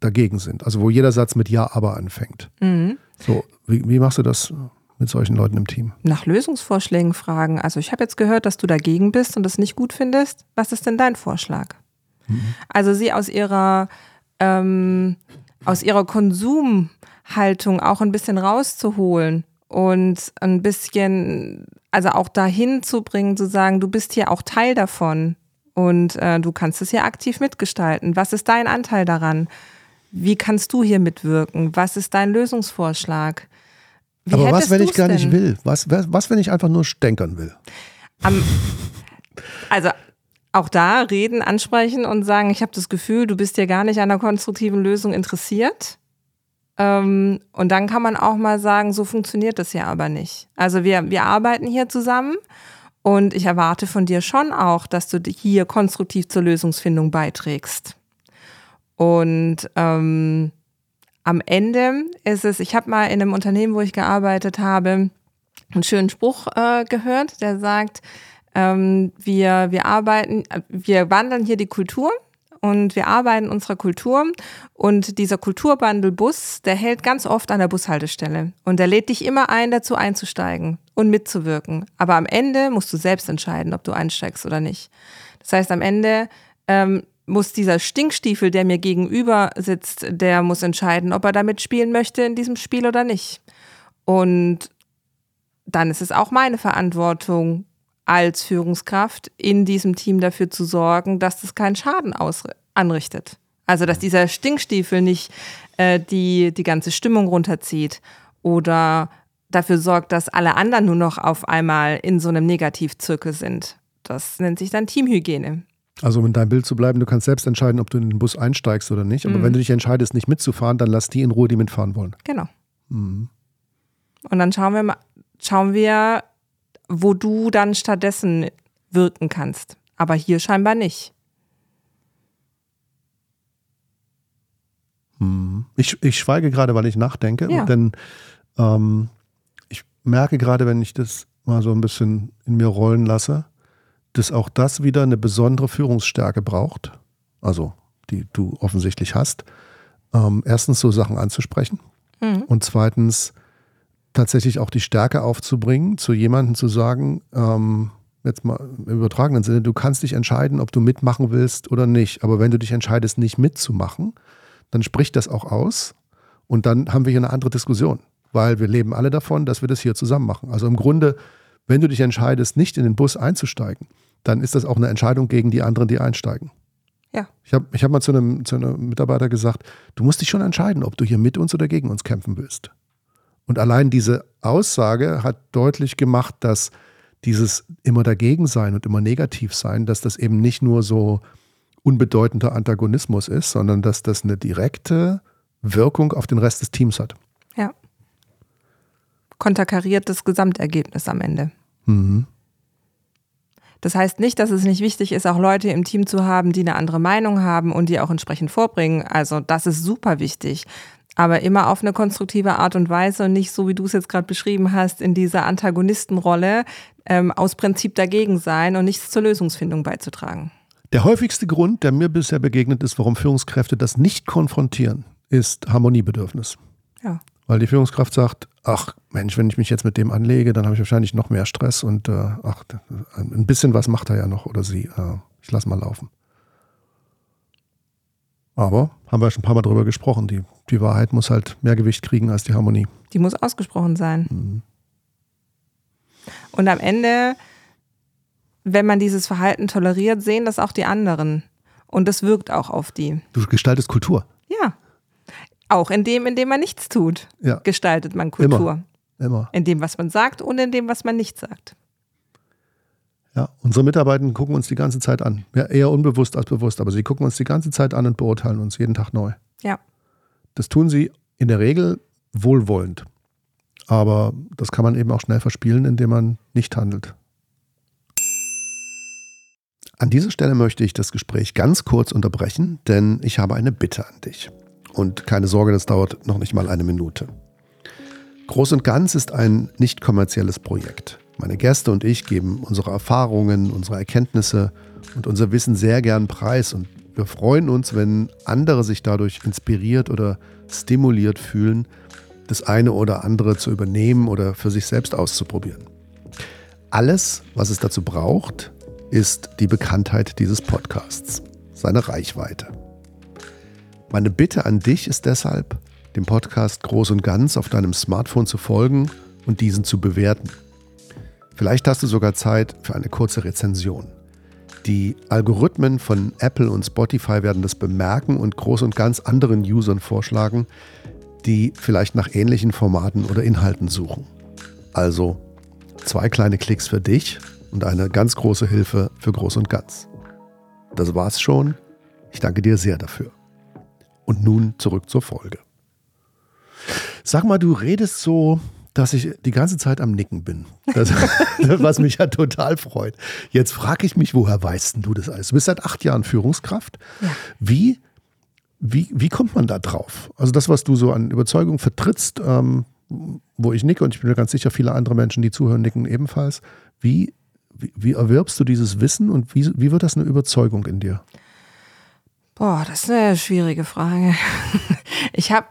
S1: dagegen sind. Also wo jeder Satz mit Ja, aber anfängt.
S2: Mhm.
S1: So, wie, wie machst du das mit solchen Leuten im Team?
S2: nach Lösungsvorschlägen fragen. Also ich habe jetzt gehört, dass du dagegen bist und das nicht gut findest. Was ist denn dein Vorschlag? Also sie aus ihrer ähm, aus ihrer Konsumhaltung auch ein bisschen rauszuholen und ein bisschen, also auch dahin zu bringen, zu sagen, du bist hier auch Teil davon und äh, du kannst es hier aktiv mitgestalten. Was ist dein Anteil daran? Wie kannst du hier mitwirken? Was ist dein Lösungsvorschlag? Wie
S1: aber was, wenn ich gar nicht
S2: denn?
S1: will? Was, was, was, wenn ich einfach nur stänkern will?
S2: Am, also auch da reden, ansprechen und sagen, ich habe das Gefühl, du bist ja gar nicht an einer konstruktiven Lösung interessiert. Ähm, und dann kann man auch mal sagen, so funktioniert das ja aber nicht. Also wir, wir arbeiten hier zusammen und ich erwarte von dir schon auch, dass du hier konstruktiv zur Lösungsfindung beiträgst. Und ähm, am Ende ist es, ich habe mal in einem Unternehmen, wo ich gearbeitet habe, einen schönen Spruch äh, gehört, der sagt, ähm, wir, wir arbeiten, äh, wir wandeln hier die Kultur und wir arbeiten unserer Kultur und dieser Kulturbundle-Bus, der hält ganz oft an der Bushaltestelle und der lädt dich immer ein, dazu einzusteigen und mitzuwirken. Aber am Ende musst du selbst entscheiden, ob du einsteigst oder nicht. Das heißt, am Ende ähm, muss dieser Stinkstiefel, der mir gegenüber sitzt, der muss entscheiden, ob er damit spielen möchte in diesem Spiel oder nicht. Und dann ist es auch meine Verantwortung, als Führungskraft in diesem Team dafür zu sorgen, dass das keinen Schaden anrichtet. Also dass dieser Stinkstiefel nicht äh, die, die ganze Stimmung runterzieht oder dafür sorgt, dass alle anderen nur noch auf einmal in so einem Negativzirkel sind. Das nennt sich dann Teamhygiene.
S1: Also um in deinem Bild zu bleiben, du kannst selbst entscheiden, ob du in den Bus einsteigst oder nicht. Aber mhm. wenn du dich entscheidest, nicht mitzufahren, dann lass die in Ruhe, die mitfahren wollen.
S2: Genau. Mhm. Und dann schauen wir mal, schauen wir, wo du dann stattdessen wirken kannst. Aber hier scheinbar nicht.
S1: Mhm. Ich, ich schweige gerade, weil ich nachdenke. Ja. Denn ähm, ich merke gerade, wenn ich das mal so ein bisschen in mir rollen lasse, dass auch das wieder eine besondere Führungsstärke braucht, also die du offensichtlich hast. Ähm, erstens so Sachen anzusprechen mhm. und zweitens tatsächlich auch die Stärke aufzubringen, zu jemandem zu sagen, ähm, jetzt mal im übertragenen Sinne, du kannst dich entscheiden, ob du mitmachen willst oder nicht. Aber wenn du dich entscheidest, nicht mitzumachen, dann spricht das auch aus und dann haben wir hier eine andere Diskussion, weil wir leben alle davon, dass wir das hier zusammen machen. Also im Grunde, wenn du dich entscheidest, nicht in den Bus einzusteigen, dann ist das auch eine Entscheidung gegen die anderen, die einsteigen.
S2: Ja.
S1: Ich habe ich hab mal zu einem, zu einem Mitarbeiter gesagt, du musst dich schon entscheiden, ob du hier mit uns oder gegen uns kämpfen willst. Und allein diese Aussage hat deutlich gemacht, dass dieses immer dagegen sein und immer negativ sein, dass das eben nicht nur so unbedeutender Antagonismus ist, sondern dass das eine direkte Wirkung auf den Rest des Teams hat.
S2: Ja. Konterkariert das Gesamtergebnis am Ende. Mhm. Das heißt nicht, dass es nicht wichtig ist, auch Leute im Team zu haben, die eine andere Meinung haben und die auch entsprechend vorbringen. Also das ist super wichtig. Aber immer auf eine konstruktive Art und Weise und nicht so, wie du es jetzt gerade beschrieben hast, in dieser Antagonistenrolle ähm, aus Prinzip dagegen sein und nichts zur Lösungsfindung beizutragen.
S1: Der häufigste Grund, der mir bisher begegnet ist, warum Führungskräfte das nicht konfrontieren, ist Harmoniebedürfnis.
S2: Ja.
S1: Weil die Führungskraft sagt, ach Mensch, wenn ich mich jetzt mit dem anlege, dann habe ich wahrscheinlich noch mehr Stress und äh, ach, ein bisschen was macht er ja noch oder sie. Äh, ich lasse mal laufen. Aber haben wir schon ein paar Mal drüber gesprochen, die, die Wahrheit muss halt mehr Gewicht kriegen als die Harmonie.
S2: Die muss ausgesprochen sein. Mhm. Und am Ende, wenn man dieses Verhalten toleriert, sehen das auch die anderen. Und das wirkt auch auf die.
S1: Du gestaltest Kultur.
S2: Auch in dem, in dem man nichts tut, ja. gestaltet man Kultur.
S1: Immer. Immer.
S2: In dem, was man sagt und in dem, was man nicht sagt.
S1: Ja, unsere Mitarbeiter gucken uns die ganze Zeit an. Ja, eher unbewusst als bewusst, aber sie gucken uns die ganze Zeit an und beurteilen uns jeden Tag neu.
S2: Ja.
S1: Das tun sie in der Regel wohlwollend. Aber das kann man eben auch schnell verspielen, indem man nicht handelt. An dieser Stelle möchte ich das Gespräch ganz kurz unterbrechen, denn ich habe eine Bitte an dich. Und keine Sorge, das dauert noch nicht mal eine Minute. Groß und Ganz ist ein nicht kommerzielles Projekt. Meine Gäste und ich geben unsere Erfahrungen, unsere Erkenntnisse und unser Wissen sehr gern preis und wir freuen uns, wenn andere sich dadurch inspiriert oder stimuliert fühlen, das eine oder andere zu übernehmen oder für sich selbst auszuprobieren. Alles, was es dazu braucht, ist die Bekanntheit dieses Podcasts, seine Reichweite. Meine Bitte an dich ist deshalb, dem Podcast groß und ganz auf deinem Smartphone zu folgen und diesen zu bewerten. Vielleicht hast du sogar Zeit für eine kurze Rezension. Die Algorithmen von Apple und Spotify werden das bemerken und groß und ganz anderen Usern vorschlagen, die vielleicht nach ähnlichen Formaten oder Inhalten suchen. Also zwei kleine Klicks für dich und eine ganz große Hilfe für groß und ganz. Das war's schon. Ich danke dir sehr dafür. Und nun zurück zur Folge. Sag mal, du redest so, dass ich die ganze Zeit am Nicken bin. Das, was mich ja total freut. Jetzt frage ich mich, woher weißt du das alles? Du bist seit acht Jahren Führungskraft. Ja. Wie, wie, wie kommt man da drauf? Also das, was du so an Überzeugung vertrittst, ähm, wo ich nicke und ich bin mir ganz sicher, viele andere Menschen, die zuhören, nicken ebenfalls. Wie, wie, wie erwirbst du dieses Wissen und wie, wie wird das eine Überzeugung in dir?
S2: Boah, das ist eine schwierige Frage. Ich habe,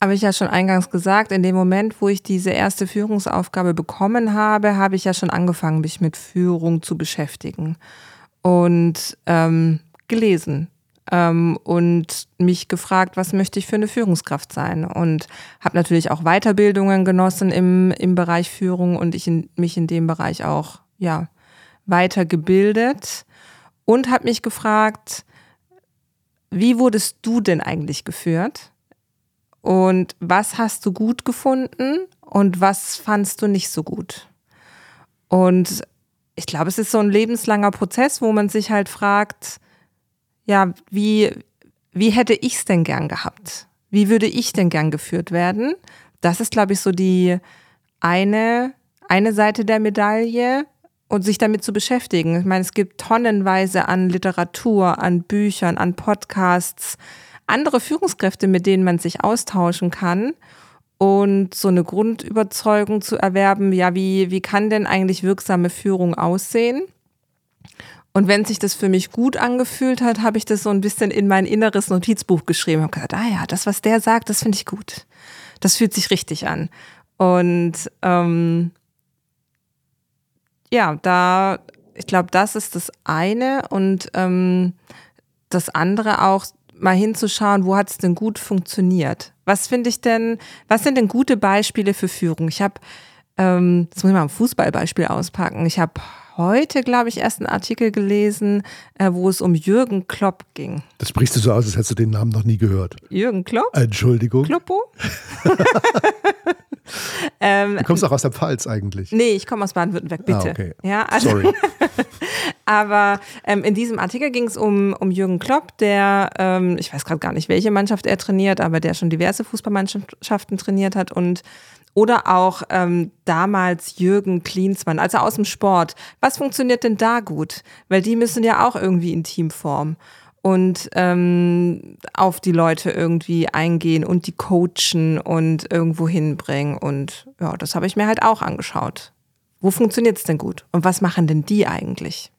S2: habe ich ja schon eingangs gesagt, in dem Moment, wo ich diese erste Führungsaufgabe bekommen habe, habe ich ja schon angefangen, mich mit Führung zu beschäftigen und ähm, gelesen ähm, und mich gefragt, was möchte ich für eine Führungskraft sein und habe natürlich auch Weiterbildungen genossen im, im Bereich Führung und ich in, mich in dem Bereich auch ja weitergebildet und habe mich gefragt, wie wurdest du denn eigentlich geführt? Und was hast du gut gefunden und was fandst du nicht so gut? Und ich glaube, es ist so ein lebenslanger Prozess, wo man sich halt fragt, ja, wie, wie hätte ich es denn gern gehabt? Wie würde ich denn gern geführt werden? Das ist, glaube ich, so die eine, eine Seite der Medaille und sich damit zu beschäftigen. Ich meine, es gibt tonnenweise an Literatur, an Büchern, an Podcasts, andere Führungskräfte, mit denen man sich austauschen kann und so eine Grundüberzeugung zu erwerben, ja, wie, wie kann denn eigentlich wirksame Führung aussehen? Und wenn sich das für mich gut angefühlt hat, habe ich das so ein bisschen in mein inneres Notizbuch geschrieben. Habe gesagt, ah ja, das, was der sagt, das finde ich gut. Das fühlt sich richtig an. Und ähm, ja, da, ich glaube, das ist das eine. Und ähm, das andere auch, mal hinzuschauen, wo hat es denn gut funktioniert? Was finde ich denn, was sind denn gute Beispiele für Führung? Ich habe, ähm, das muss ich mal ein Fußballbeispiel auspacken. Ich habe heute, glaube ich, erst einen Artikel gelesen, äh, wo es um Jürgen Klopp ging.
S1: Das sprichst du so aus, als hättest du den Namen noch nie gehört.
S2: Jürgen Klopp?
S1: Entschuldigung.
S2: Kloppo?
S1: ähm, du kommst auch aus der Pfalz eigentlich.
S2: Nee, ich komme aus Baden-Württemberg, bitte.
S1: Ah, okay.
S2: Ja, also,
S1: Sorry.
S2: aber ähm, in diesem Artikel ging es um, um Jürgen Klopp, der, ähm, ich weiß gerade gar nicht, welche Mannschaft er trainiert, aber der schon diverse Fußballmannschaften trainiert hat und oder auch ähm, damals Jürgen Klinsmann, also aus dem Sport. Was funktioniert denn da gut? Weil die müssen ja auch irgendwie in Teamform und ähm, auf die Leute irgendwie eingehen und die coachen und irgendwo hinbringen. Und ja, das habe ich mir halt auch angeschaut. Wo funktioniert es denn gut? Und was machen denn die eigentlich?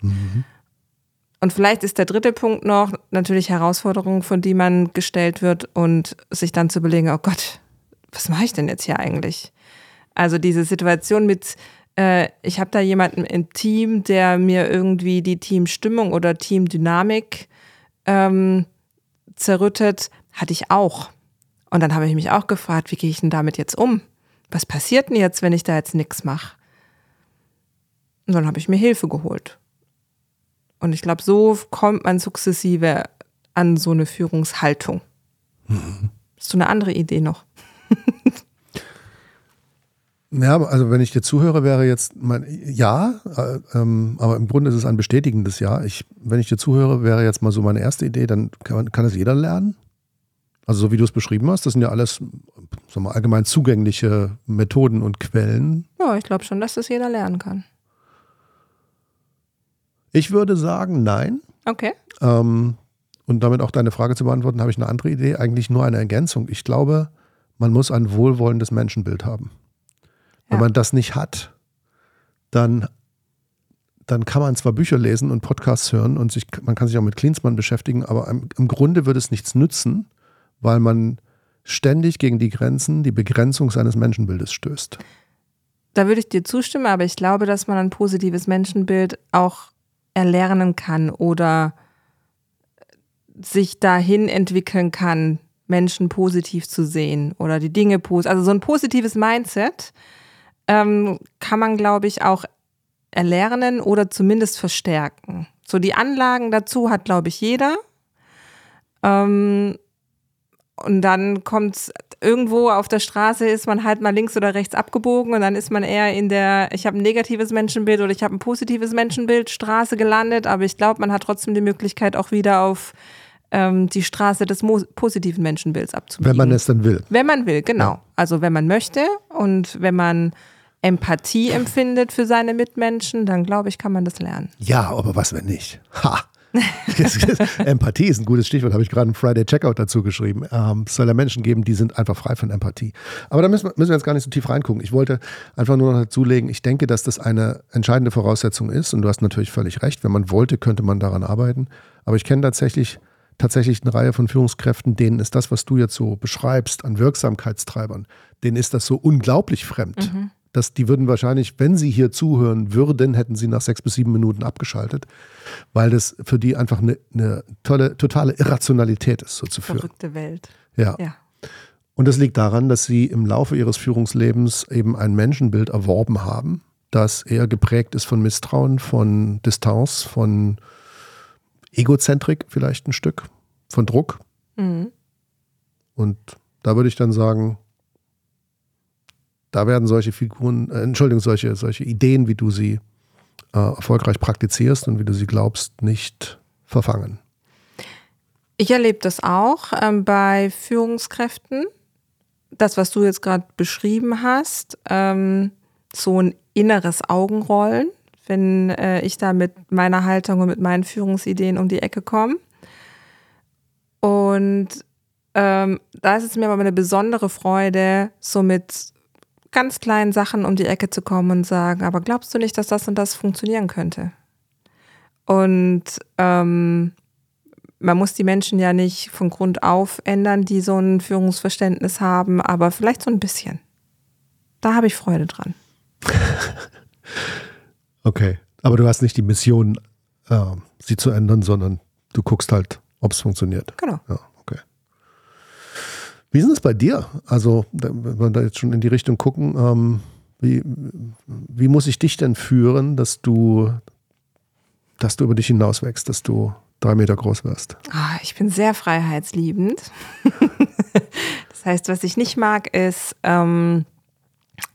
S2: Mhm. Und vielleicht ist der dritte Punkt noch natürlich Herausforderungen, von die man gestellt wird und sich dann zu überlegen, oh Gott, was mache ich denn jetzt hier eigentlich? Also diese Situation mit, äh, ich habe da jemanden im Team, der mir irgendwie die Teamstimmung oder Teamdynamik ähm, zerrüttet, hatte ich auch. Und dann habe ich mich auch gefragt, wie gehe ich denn damit jetzt um? Was passiert denn jetzt, wenn ich da jetzt nichts mache? Und dann habe ich mir Hilfe geholt. Und ich glaube, so kommt man sukzessive an so eine Führungshaltung. Mhm. Hast du eine andere Idee noch?
S1: Ja, also wenn ich dir zuhöre, wäre jetzt mein Ja, äh, ähm, aber im Grunde ist es ein bestätigendes Ja. Ich, wenn ich dir zuhöre, wäre jetzt mal so meine erste Idee, dann kann, kann es jeder lernen. Also so wie du es beschrieben hast, das sind ja alles sagen wir, allgemein zugängliche Methoden und Quellen.
S2: Ja, ich glaube schon, dass das jeder lernen kann.
S1: Ich würde sagen, nein.
S2: Okay.
S1: Ähm, und damit auch deine Frage zu beantworten, habe ich eine andere Idee, eigentlich nur eine Ergänzung. Ich glaube, man muss ein wohlwollendes Menschenbild haben. Wenn man das nicht hat, dann, dann kann man zwar Bücher lesen und Podcasts hören und sich, man kann sich auch mit Klinsmann beschäftigen, aber im, im Grunde würde es nichts nützen, weil man ständig gegen die Grenzen, die Begrenzung seines Menschenbildes stößt.
S2: Da würde ich dir zustimmen, aber ich glaube, dass man ein positives Menschenbild auch erlernen kann oder sich dahin entwickeln kann, Menschen positiv zu sehen oder die Dinge positiv. Also so ein positives Mindset ähm, kann man, glaube ich, auch erlernen oder zumindest verstärken. So die Anlagen dazu hat, glaube ich, jeder. Ähm, und dann kommt irgendwo auf der Straße, ist man halt mal links oder rechts abgebogen und dann ist man eher in der, ich habe ein negatives Menschenbild oder ich habe ein positives Menschenbild Straße gelandet, aber ich glaube, man hat trotzdem die Möglichkeit auch wieder auf ähm, die Straße des positiven Menschenbilds abzubiegen.
S1: Wenn man es dann will.
S2: Wenn man will, genau. Ja. Also wenn man möchte und wenn man Empathie empfindet für seine Mitmenschen, dann glaube ich, kann man das lernen.
S1: Ja, aber was, wenn nicht? Ha! Empathie ist ein gutes Stichwort, habe ich gerade einen Friday Checkout dazu geschrieben. Ähm, es soll ja Menschen geben, die sind einfach frei von Empathie. Aber da müssen wir, müssen wir jetzt gar nicht so tief reingucken. Ich wollte einfach nur noch dazulegen, ich denke, dass das eine entscheidende Voraussetzung ist und du hast natürlich völlig recht. Wenn man wollte, könnte man daran arbeiten. Aber ich kenne tatsächlich tatsächlich eine Reihe von Führungskräften, denen ist das, was du jetzt so beschreibst an Wirksamkeitstreibern, denen ist das so unglaublich fremd. Mhm. Dass die würden wahrscheinlich, wenn sie hier zuhören würden, hätten sie nach sechs bis sieben Minuten abgeschaltet, weil das für die einfach eine, eine tolle, totale Irrationalität ist, so zu führen.
S2: Verrückte Welt.
S1: Ja. ja. Und das liegt daran, dass sie im Laufe ihres Führungslebens eben ein Menschenbild erworben haben, das eher geprägt ist von Misstrauen, von Distanz, von Egozentrik vielleicht ein Stück, von Druck. Mhm. Und da würde ich dann sagen, da werden solche Figuren, äh, Entschuldigung, solche, solche Ideen, wie du sie äh, erfolgreich praktizierst und wie du sie glaubst, nicht verfangen.
S2: Ich erlebe das auch ähm, bei Führungskräften. Das, was du jetzt gerade beschrieben hast, ähm, so ein inneres Augenrollen, wenn äh, ich da mit meiner Haltung und mit meinen Führungsideen um die Ecke komme. Und ähm, da ist es mir aber eine besondere Freude, so mit ganz kleinen Sachen um die Ecke zu kommen und sagen, aber glaubst du nicht, dass das und das funktionieren könnte? Und ähm, man muss die Menschen ja nicht von Grund auf ändern, die so ein Führungsverständnis haben, aber vielleicht so ein bisschen. Da habe ich Freude dran.
S1: okay, aber du hast nicht die Mission, äh, sie zu ändern, sondern du guckst halt, ob es funktioniert.
S2: Genau.
S1: Ja. Wie ist es bei dir? Also, wenn wir da jetzt schon in die Richtung gucken, ähm, wie, wie muss ich dich denn führen, dass du, dass du über dich hinaus wächst, dass du drei Meter groß wirst?
S2: Oh, ich bin sehr freiheitsliebend. das heißt, was ich nicht mag, ist ähm,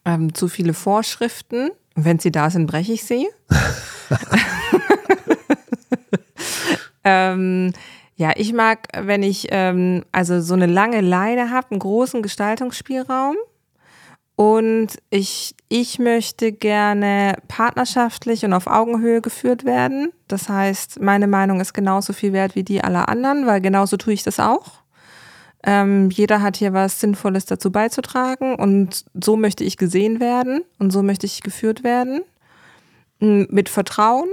S2: ähm, zu viele Vorschriften. Und wenn sie da sind, breche ich sie. ähm, ja, ich mag, wenn ich ähm, also so eine lange Leine habe, einen großen Gestaltungsspielraum. Und ich, ich möchte gerne partnerschaftlich und auf Augenhöhe geführt werden. Das heißt, meine Meinung ist genauso viel wert wie die aller anderen, weil genauso tue ich das auch. Ähm, jeder hat hier was Sinnvolles dazu beizutragen und so möchte ich gesehen werden und so möchte ich geführt werden. Mit Vertrauen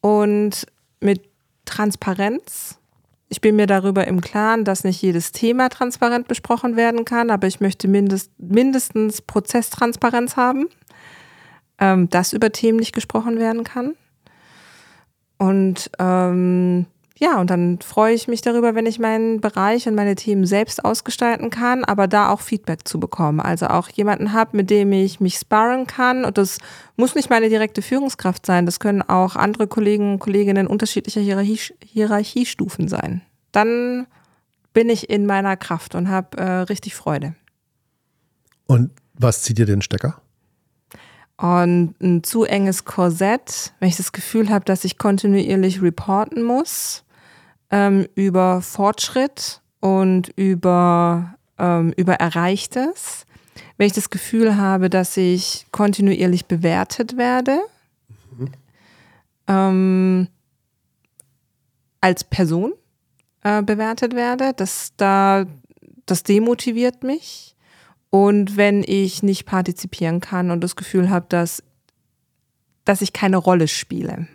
S2: und mit Transparenz. Ich bin mir darüber im Klaren, dass nicht jedes Thema transparent besprochen werden kann, aber ich möchte mindest, mindestens Prozesstransparenz haben, ähm, dass über Themen nicht gesprochen werden kann. Und ähm, ja, und dann freue ich mich darüber, wenn ich meinen Bereich und meine Themen selbst ausgestalten kann, aber da auch Feedback zu bekommen. Also auch jemanden habe, mit dem ich mich sparren kann. Und das muss nicht meine direkte Führungskraft sein. Das können auch andere Kollegen und Kolleginnen unterschiedlicher Hierarchie, Hierarchiestufen sein. Dann bin ich in meiner Kraft und habe äh, richtig Freude.
S1: Und was zieht dir den Stecker?
S2: Und ein zu enges Korsett, wenn ich das Gefühl habe, dass ich kontinuierlich reporten muss, ähm, über Fortschritt und über, ähm, über Erreichtes. Wenn ich das Gefühl habe, dass ich kontinuierlich bewertet werde, mhm. ähm, als Person äh, bewertet werde, das, da, das demotiviert mich. Und wenn ich nicht partizipieren kann und das Gefühl habe, dass, dass ich keine Rolle spiele.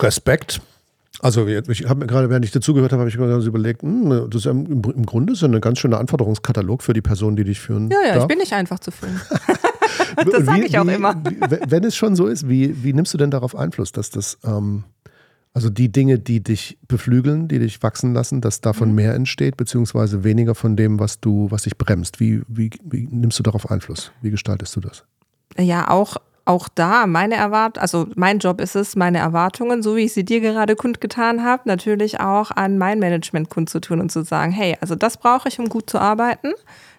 S1: Respekt. Also ich habe mir gerade, während ich dazugehört habe, habe ich mir ganz überlegt, mh, hm, das ist im, im Grunde ist ein ganz schöner Anforderungskatalog für die Person, die dich führen.
S2: Ja, ja,
S1: darf.
S2: ich bin nicht einfach zu führen. das sage ich auch
S1: wie,
S2: immer.
S1: Wenn es schon so ist, wie, wie nimmst du denn darauf Einfluss, dass das, ähm, also die Dinge, die dich beflügeln, die dich wachsen lassen, dass davon mhm. mehr entsteht, beziehungsweise weniger von dem, was du, was dich bremst. Wie, wie, wie nimmst du darauf Einfluss? Wie gestaltest du das?
S2: Ja, auch auch da meine Erwartungen, also mein Job ist es, meine Erwartungen, so wie ich sie dir gerade kundgetan habe, natürlich auch an mein Management kundzutun und zu sagen, hey, also das brauche ich, um gut zu arbeiten.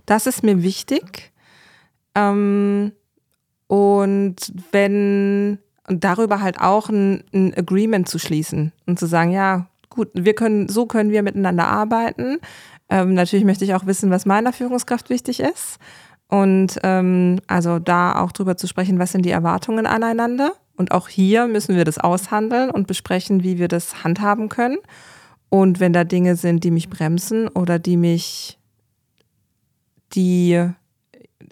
S2: Das ist mir wichtig. Ähm, und wenn und darüber halt auch ein, ein Agreement zu schließen und zu sagen, ja, gut, wir können, so können wir miteinander arbeiten. Ähm, natürlich möchte ich auch wissen, was meiner Führungskraft wichtig ist. Und ähm, also da auch drüber zu sprechen, was sind die Erwartungen aneinander. Und auch hier müssen wir das aushandeln und besprechen, wie wir das handhaben können. Und wenn da Dinge sind, die mich bremsen oder die mich, die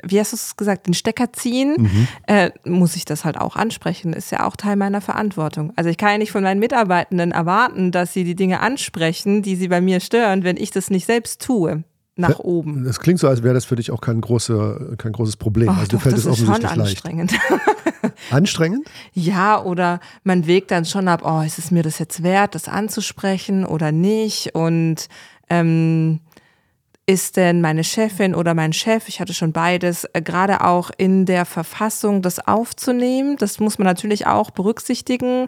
S2: wie hast du es gesagt, den Stecker ziehen,
S1: Mhm.
S2: äh, muss ich das halt auch ansprechen. Ist ja auch Teil meiner Verantwortung. Also ich kann ja nicht von meinen Mitarbeitenden erwarten, dass sie die Dinge ansprechen, die sie bei mir stören, wenn ich das nicht selbst tue. Nach oben.
S1: Das klingt so, als wäre das für dich auch kein, große, kein großes Problem.
S2: Ach,
S1: also
S2: doch,
S1: fällt
S2: das
S1: es
S2: ist schon
S1: offensichtlich leicht.
S2: anstrengend.
S1: Anstrengend?
S2: Ja, oder man wägt dann schon ab, oh, ist es mir das jetzt wert, das anzusprechen oder nicht? Und ähm, ist denn meine Chefin oder mein Chef, ich hatte schon beides, äh, gerade auch in der Verfassung, das aufzunehmen? Das muss man natürlich auch berücksichtigen.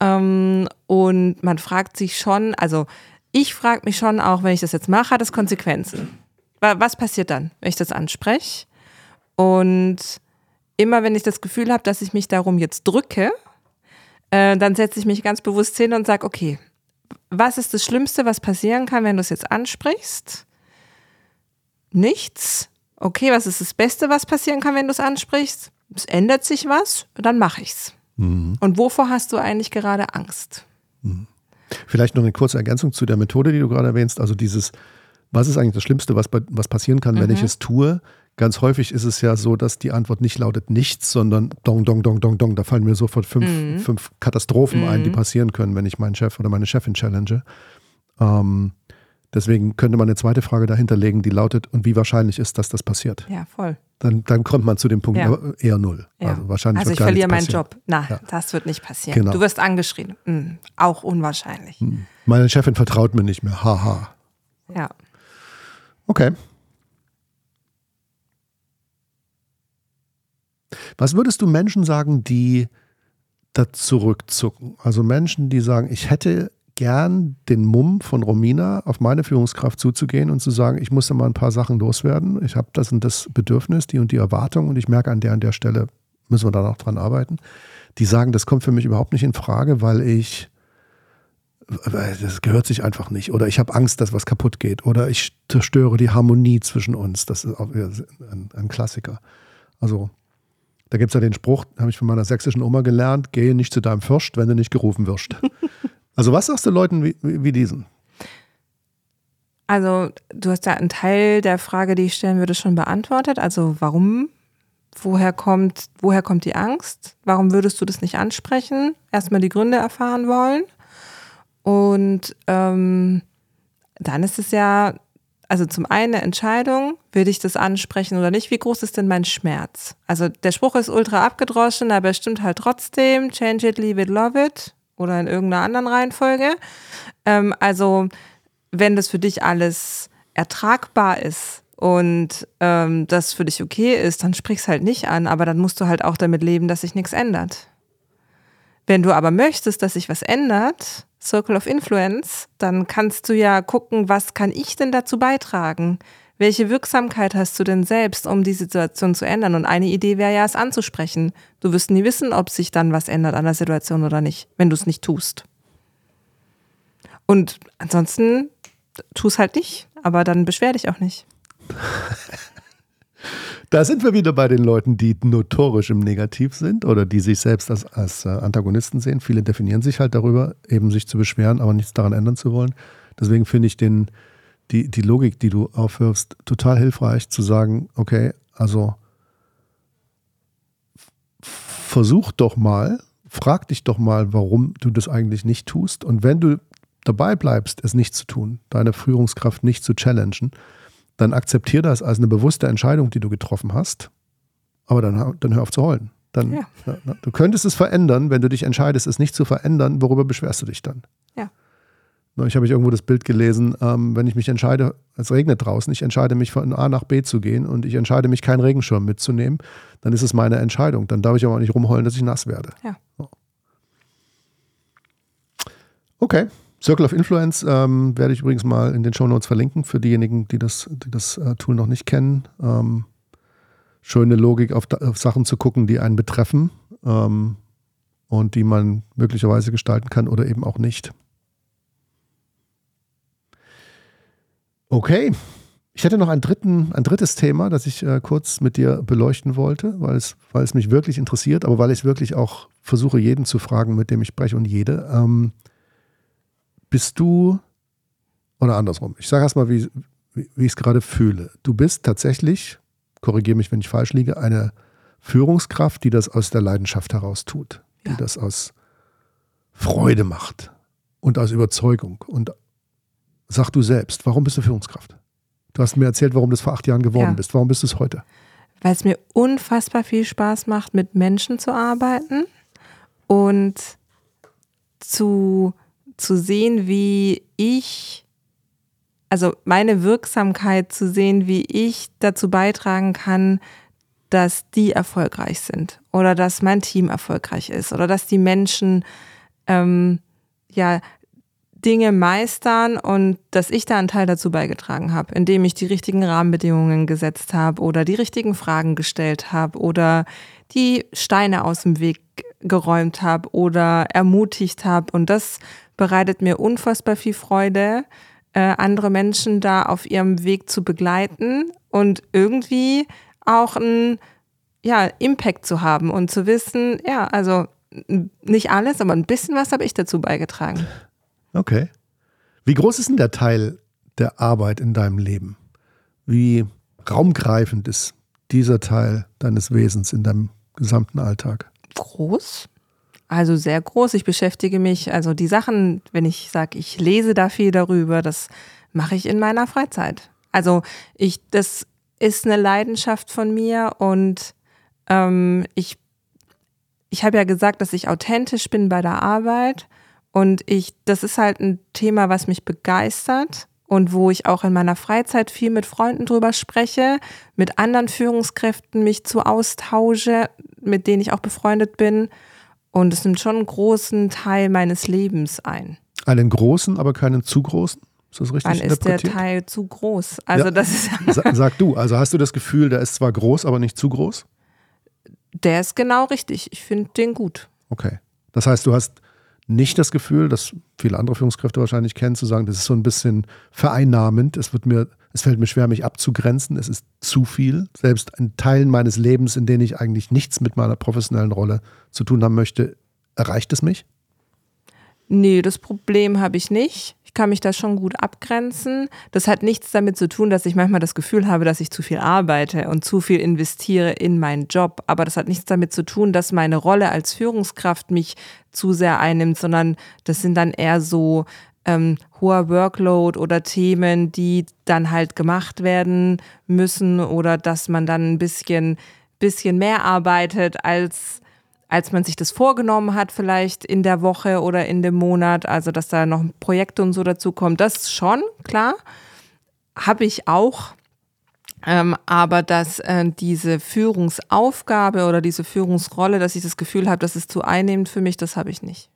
S2: Ähm, und man fragt sich schon, also ich frage mich schon auch, wenn ich das jetzt mache, hat es Konsequenzen? Wa- Was passiert dann, wenn ich das anspreche? Und immer wenn ich das Gefühl habe, dass ich mich darum jetzt drücke, äh, dann setze ich mich ganz bewusst hin und sage, okay, was ist das Schlimmste, was passieren kann, wenn du es jetzt ansprichst? Nichts. Okay, was ist das Beste, was passieren kann, wenn du es ansprichst? Es ändert sich was, dann mache ich's. Und wovor hast du eigentlich gerade Angst?
S1: Vielleicht noch eine kurze Ergänzung zu der Methode, die du gerade erwähnst. Also dieses, was ist eigentlich das Schlimmste, was, was passieren kann, wenn
S2: Mhm.
S1: ich es tue? Ganz häufig ist es ja so, dass die Antwort nicht lautet nichts, sondern dong, dong, dong, dong, dong. Da fallen mir sofort fünf,
S2: Mhm.
S1: fünf Katastrophen ein, die passieren können, wenn ich meinen Chef oder meine Chefin challenge. Ähm, deswegen könnte man eine zweite Frage dahinter legen, die lautet, und wie wahrscheinlich ist, dass das passiert?
S2: Ja, voll.
S1: Dann, dann kommt man zu dem Punkt
S2: Ja.
S1: eher null.
S2: Ja.
S1: Also wahrscheinlich
S2: also ich verliere meinen. Job. Na,
S1: Ja.
S2: das wird nicht passieren.
S1: Genau.
S2: Du wirst angeschrien. Hm, auch unwahrscheinlich.
S1: Meine Chefin vertraut mir nicht mehr. Haha.
S2: Ja.
S1: Okay. Was würdest du Menschen sagen, die da zurückzucken? Also Menschen, die sagen, ich hätte gern den Mumm von Romina auf meine Führungskraft zuzugehen und zu sagen, ich muss da mal ein paar Sachen loswerden. Ich habe das und das Bedürfnis, die und die Erwartung und ich merke an der und der Stelle müssen wir da noch dran arbeiten. Die sagen, das kommt für mich überhaupt nicht in Frage, weil ich das gehört sich einfach nicht. Oder ich habe Angst, dass was kaputt geht. Oder ich zerstöre die Harmonie zwischen uns. Das ist auch ein, ein Klassiker. Also, da gibt es ja den Spruch, habe ich von meiner sächsischen Oma gelernt, gehe nicht zu deinem Fürst, wenn du nicht gerufen wirst. also, was sagst du Leuten wie, wie diesen?
S2: Also, du hast ja einen Teil der Frage, die ich stellen würde, schon beantwortet. Also, warum? Woher kommt, woher kommt die Angst? Warum würdest du das nicht ansprechen? Erstmal die Gründe erfahren wollen. Und ähm, dann ist es ja, also zum einen eine Entscheidung, will ich das ansprechen oder nicht? Wie groß ist denn mein Schmerz? Also der Spruch ist ultra abgedroschen, aber er stimmt halt trotzdem. Change it, leave it, love it. Oder in irgendeiner anderen Reihenfolge. Ähm, also wenn das für dich alles ertragbar ist und ähm, das für dich okay ist, dann sprich's halt nicht an, aber dann musst du halt auch damit leben, dass sich nichts ändert. Wenn du aber möchtest, dass sich was ändert, Circle of Influence, dann kannst du ja gucken, was kann ich denn dazu beitragen? Welche Wirksamkeit hast du denn selbst, um die Situation zu ändern? Und eine Idee wäre ja, es anzusprechen. Du wirst nie wissen, ob sich dann was ändert an der Situation oder nicht, wenn du es nicht tust. Und ansonsten tu es halt nicht, aber dann beschwer dich auch nicht.
S1: Da sind wir wieder bei den Leuten, die notorisch im Negativ sind oder die sich selbst als, als äh, Antagonisten sehen. Viele definieren sich halt darüber, eben sich zu beschweren, aber nichts daran ändern zu wollen. Deswegen finde ich den, die, die Logik, die du aufwirfst, total hilfreich zu sagen, okay, also versuch doch mal, frag dich doch mal, warum du das eigentlich nicht tust. Und wenn du dabei bleibst, es nicht zu tun, deine Führungskraft nicht zu challengen, dann akzeptier das als eine bewusste Entscheidung, die du getroffen hast. Aber dann, dann hör auf zu heulen. Dann,
S2: Ja.
S1: ja, du könntest es verändern, wenn du dich entscheidest, es nicht zu verändern. Worüber beschwerst du dich dann?
S2: Ja.
S1: Neulich habe ich irgendwo das Bild gelesen, ähm, wenn ich mich entscheide, es regnet draußen, ich entscheide mich von A nach B zu gehen und ich entscheide mich, keinen Regenschirm mitzunehmen, dann ist es meine Entscheidung. Dann darf ich aber auch nicht rumheulen, dass ich nass werde.
S2: Ja.
S1: So. Okay. Circle of Influence ähm, werde ich übrigens mal in den Show Notes verlinken für diejenigen, die das, die das äh, Tool noch nicht kennen. Ähm, schöne Logik auf, auf Sachen zu gucken, die einen betreffen ähm, und die man möglicherweise gestalten kann oder eben auch nicht. Okay. Ich hätte noch einen dritten, ein drittes Thema, das ich äh, kurz mit dir beleuchten wollte, weil es, weil es mich wirklich interessiert, aber weil ich wirklich auch versuche, jeden zu fragen, mit dem ich spreche und jede. Ähm, bist du, oder andersrum, ich sage erstmal, wie, wie, wie ich es gerade fühle. Du bist tatsächlich korrigiere mich, wenn ich falsch liege, eine Führungskraft, die das aus der Leidenschaft heraus tut, die
S2: Ja.
S1: das aus Freude macht und aus Überzeugung. Und sag du selbst, warum bist du Führungskraft? Du hast mir erzählt, warum du es vor acht Jahren geworden
S2: Ja.
S1: bist. Warum bist du es heute?
S2: Weil es mir unfassbar viel Spaß macht, mit Menschen zu arbeiten und zu, zu sehen, wie ich, also meine Wirksamkeit zu sehen, wie ich dazu beitragen kann, dass die erfolgreich sind oder dass mein Team erfolgreich ist oder dass die Menschen ähm, ja Dinge meistern und dass ich da einen Teil dazu beigetragen habe, indem ich die richtigen Rahmenbedingungen gesetzt habe oder die richtigen Fragen gestellt habe oder die Steine aus dem Weg geräumt habe oder ermutigt habe. Und das bereitet mir unfassbar viel Freude, äh, andere Menschen da auf ihrem Weg zu begleiten und irgendwie auch einen ja, Impact zu haben und zu wissen, ja, also nicht alles, aber ein bisschen was habe ich dazu beigetragen.
S1: Okay. Wie groß ist denn der Teil der Arbeit in deinem Leben? Wie raumgreifend ist dieser Teil deines Wesens in deinem gesamten Alltag?
S2: Groß. Also sehr groß. Ich beschäftige mich, also die Sachen, wenn ich sage, ich lese da viel darüber, das mache ich in meiner Freizeit. Also ich, das ist eine Leidenschaft von mir und ähm, ich, ich habe ja gesagt, dass ich authentisch bin bei der Arbeit und ich, das ist halt ein Thema, was mich begeistert und wo ich auch in meiner Freizeit viel mit Freunden drüber spreche, mit anderen Führungskräften mich zu austausche, mit denen ich auch befreundet bin. Und es nimmt schon einen großen Teil meines Lebens ein.
S1: Einen großen, aber keinen zu großen? Ist das richtig
S2: Dann ist der? Teil zu groß. Also
S1: Ja.
S2: das ist,
S1: Sa sag du, also hast du das Gefühl, der ist zwar groß, aber nicht zu groß?
S2: der ist genau richtig. Ich finde den gut.
S1: Okay. Das heißt, du hast nicht das Gefühl, das viele andere Führungskräfte wahrscheinlich kennen, zu sagen, das ist so ein bisschen vereinnahmend. Es wird mir, es fällt mir schwer, mich abzugrenzen. Es ist zu viel. Selbst in Teilen meines Lebens, in denen ich eigentlich nichts mit meiner professionellen Rolle zu tun haben möchte, erreicht es mich?
S2: Nee, das Problem habe ich nicht. Kann mich da schon gut abgrenzen. Das hat nichts damit zu tun, dass ich manchmal das Gefühl habe, dass ich zu viel arbeite und zu viel investiere in meinen Job. Aber das hat nichts damit zu tun, dass meine Rolle als Führungskraft mich zu sehr einnimmt, sondern das sind dann eher so ähm, hoher Workload oder Themen, die dann halt gemacht werden müssen oder dass man dann ein bisschen, bisschen mehr arbeitet als als man sich das vorgenommen hat, vielleicht in der Woche oder in dem Monat, also dass da noch Projekte und so dazu kommen, das schon, klar, habe ich auch. Ähm, aber dass äh, diese Führungsaufgabe oder diese Führungsrolle, dass ich das Gefühl habe, das ist zu einnehmend für mich, das habe ich nicht.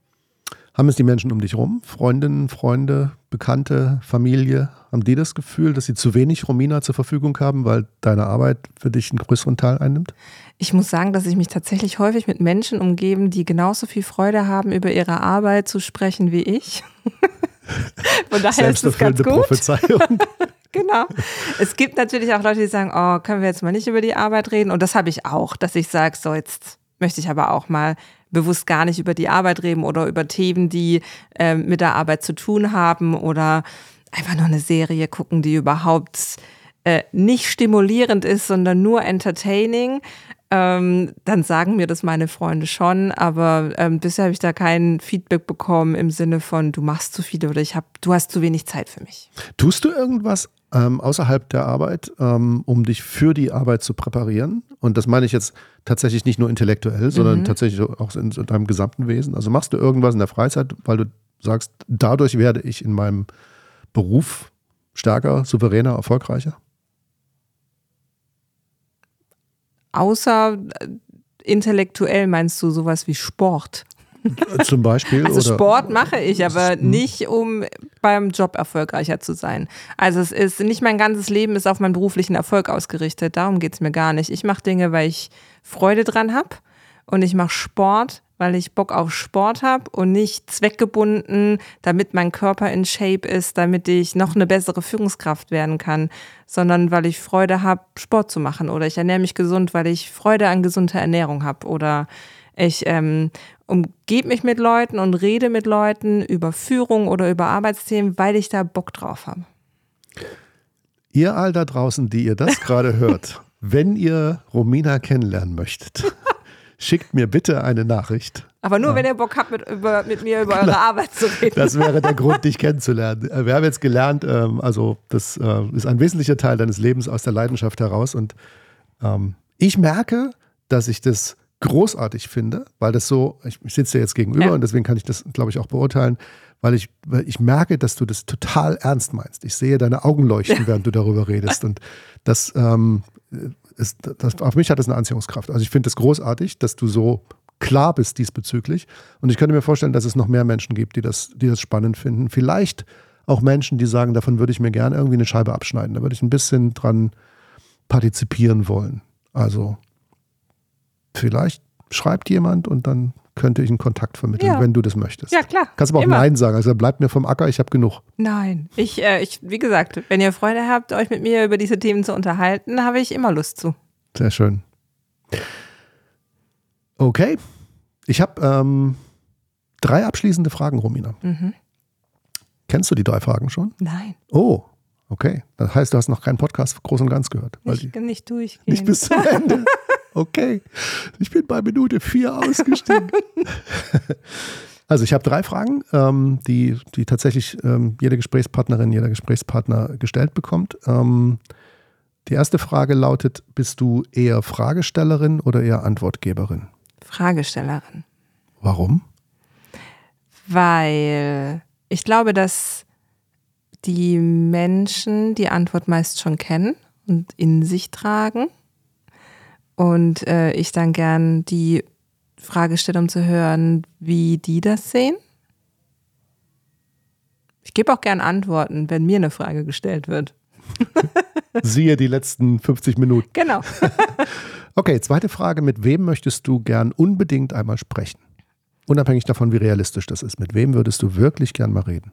S1: Haben es die Menschen um dich rum? Freundinnen, Freunde, Bekannte, Familie? Haben die das Gefühl, dass sie zu wenig Romina zur Verfügung haben, weil deine Arbeit für dich einen größeren Teil einnimmt?
S2: Ich muss sagen, dass ich mich tatsächlich häufig mit Menschen umgeben, die genauso viel Freude haben, über ihre Arbeit zu sprechen wie ich. Von daher ist es ganz gut.
S1: Prophezeiung.
S2: Genau. Es gibt natürlich auch Leute, die sagen, oh, können wir jetzt mal nicht über die Arbeit reden? Und das habe ich auch, dass ich sage, so jetzt möchte ich aber auch mal bewusst gar nicht über die Arbeit reden oder über Themen, die ähm, mit der Arbeit zu tun haben oder einfach nur eine Serie gucken, die überhaupt äh, nicht stimulierend ist, sondern nur entertaining. Ähm, dann sagen mir das meine Freunde schon, aber ähm, bisher habe ich da kein Feedback bekommen im Sinne von, du machst zu viel oder ich hab, du hast zu wenig Zeit für mich.
S1: Tust du irgendwas ähm, außerhalb der Arbeit, ähm, um dich für die Arbeit zu präparieren? Und das meine ich jetzt tatsächlich nicht nur intellektuell, sondern tatsächlich auch in, in deinem gesamten Wesen. Also machst du irgendwas in der Freizeit, weil du sagst, dadurch werde ich in meinem Beruf stärker, souveräner, erfolgreicher?
S2: Außer äh, intellektuell meinst du sowas wie Sport?
S1: Äh, Zum Beispiel?
S2: Also
S1: oder,
S2: Sport mache ich, aber nicht, um beim Job erfolgreicher zu sein. Also es ist nicht mein ganzes Leben ist auf meinen beruflichen Erfolg ausgerichtet. Darum geht es mir gar nicht. Ich mache Dinge, weil ich Freude dran habe und ich mache Sport, weil ich Bock auf Sport habe und nicht zweckgebunden, damit mein Körper in Shape ist, damit ich noch eine bessere Führungskraft werden kann, sondern weil ich Freude habe, Sport zu machen oder ich ernähre mich gesund, weil ich Freude an gesunder Ernährung habe oder ich ähm, umgebe mich mit Leuten und rede mit Leuten über Führung oder über Arbeitsthemen, weil ich da Bock drauf habe.
S1: Ihr all da draußen, die ihr das gerade hört, Wenn ihr Romina kennenlernen möchtet, schickt mir bitte eine Nachricht.
S2: Aber nur, ja. wenn ihr Bock habt, mit, über, mit mir über eure Arbeit zu reden.
S1: Das wäre der Grund, dich kennenzulernen. Äh, wir haben jetzt gelernt, ähm, also das äh, ist ein wesentlicher Teil deines Lebens aus der Leidenschaft heraus. Und ähm, ich merke, dass ich das großartig finde, weil das so, ich, ich sitze dir jetzt gegenüber ja. und deswegen kann ich das, glaube ich, auch beurteilen, weil ich, weil ich merke, dass du das total ernst meinst. Ich sehe deine Augen leuchten, während du darüber redest. Und das, ähm, ist, das, auf mich hat das eine Anziehungskraft. Also ich finde es großartig, dass du so klar bist diesbezüglich. Und ich könnte mir vorstellen, dass es noch mehr Menschen gibt, die das, die das spannend finden. Vielleicht auch Menschen, die sagen, davon würde ich mir gerne irgendwie eine Scheibe abschneiden. Da würde ich ein bisschen dran partizipieren wollen. Also vielleicht schreibt jemand und dann könnte ich einen Kontakt vermitteln, ja. wenn du das möchtest.
S2: Ja, klar.
S1: Kannst aber auch Immer. Nein sagen. Also bleibt mir vom Acker, ich habe genug.
S2: Nein. Ich, äh, ich, wie gesagt, wenn ihr Freude habt, euch mit mir über diese Themen zu unterhalten, habe ich immer Lust zu.
S1: Sehr schön. Okay. Ich habe ähm, drei abschließende Fragen, Romina. Mhm. Kennst du die drei Fragen schon?
S2: Nein.
S1: Oh, okay. Das heißt, du hast noch keinen Podcast groß und ganz gehört.
S2: Nicht, nicht durchgehen.
S1: Nicht bis zum Ende. Okay. Ich bin bei Minute vier ausgestiegen. also ich habe drei Fragen, ähm, die, die tatsächlich ähm, jede Gesprächspartnerin, jeder Gesprächspartner gestellt bekommt. Ähm, die erste Frage lautet, bist du eher Fragestellerin oder eher Antwortgeberin?
S2: Fragestellerin.
S1: Warum?
S2: Weil ich glaube, dass die Menschen die Antwort meist schon kennen und in sich tragen. Und äh, ich dann gern die Frage stelle, um zu hören, wie die das sehen. Ich gebe auch gern Antworten, wenn mir eine Frage gestellt wird.
S1: Siehe die letzten 50 Minuten.
S2: Genau.
S1: Okay, zweite Frage. Mit wem möchtest du gern unbedingt einmal sprechen? Unabhängig davon, wie realistisch das ist. Mit wem würdest du wirklich gern mal reden?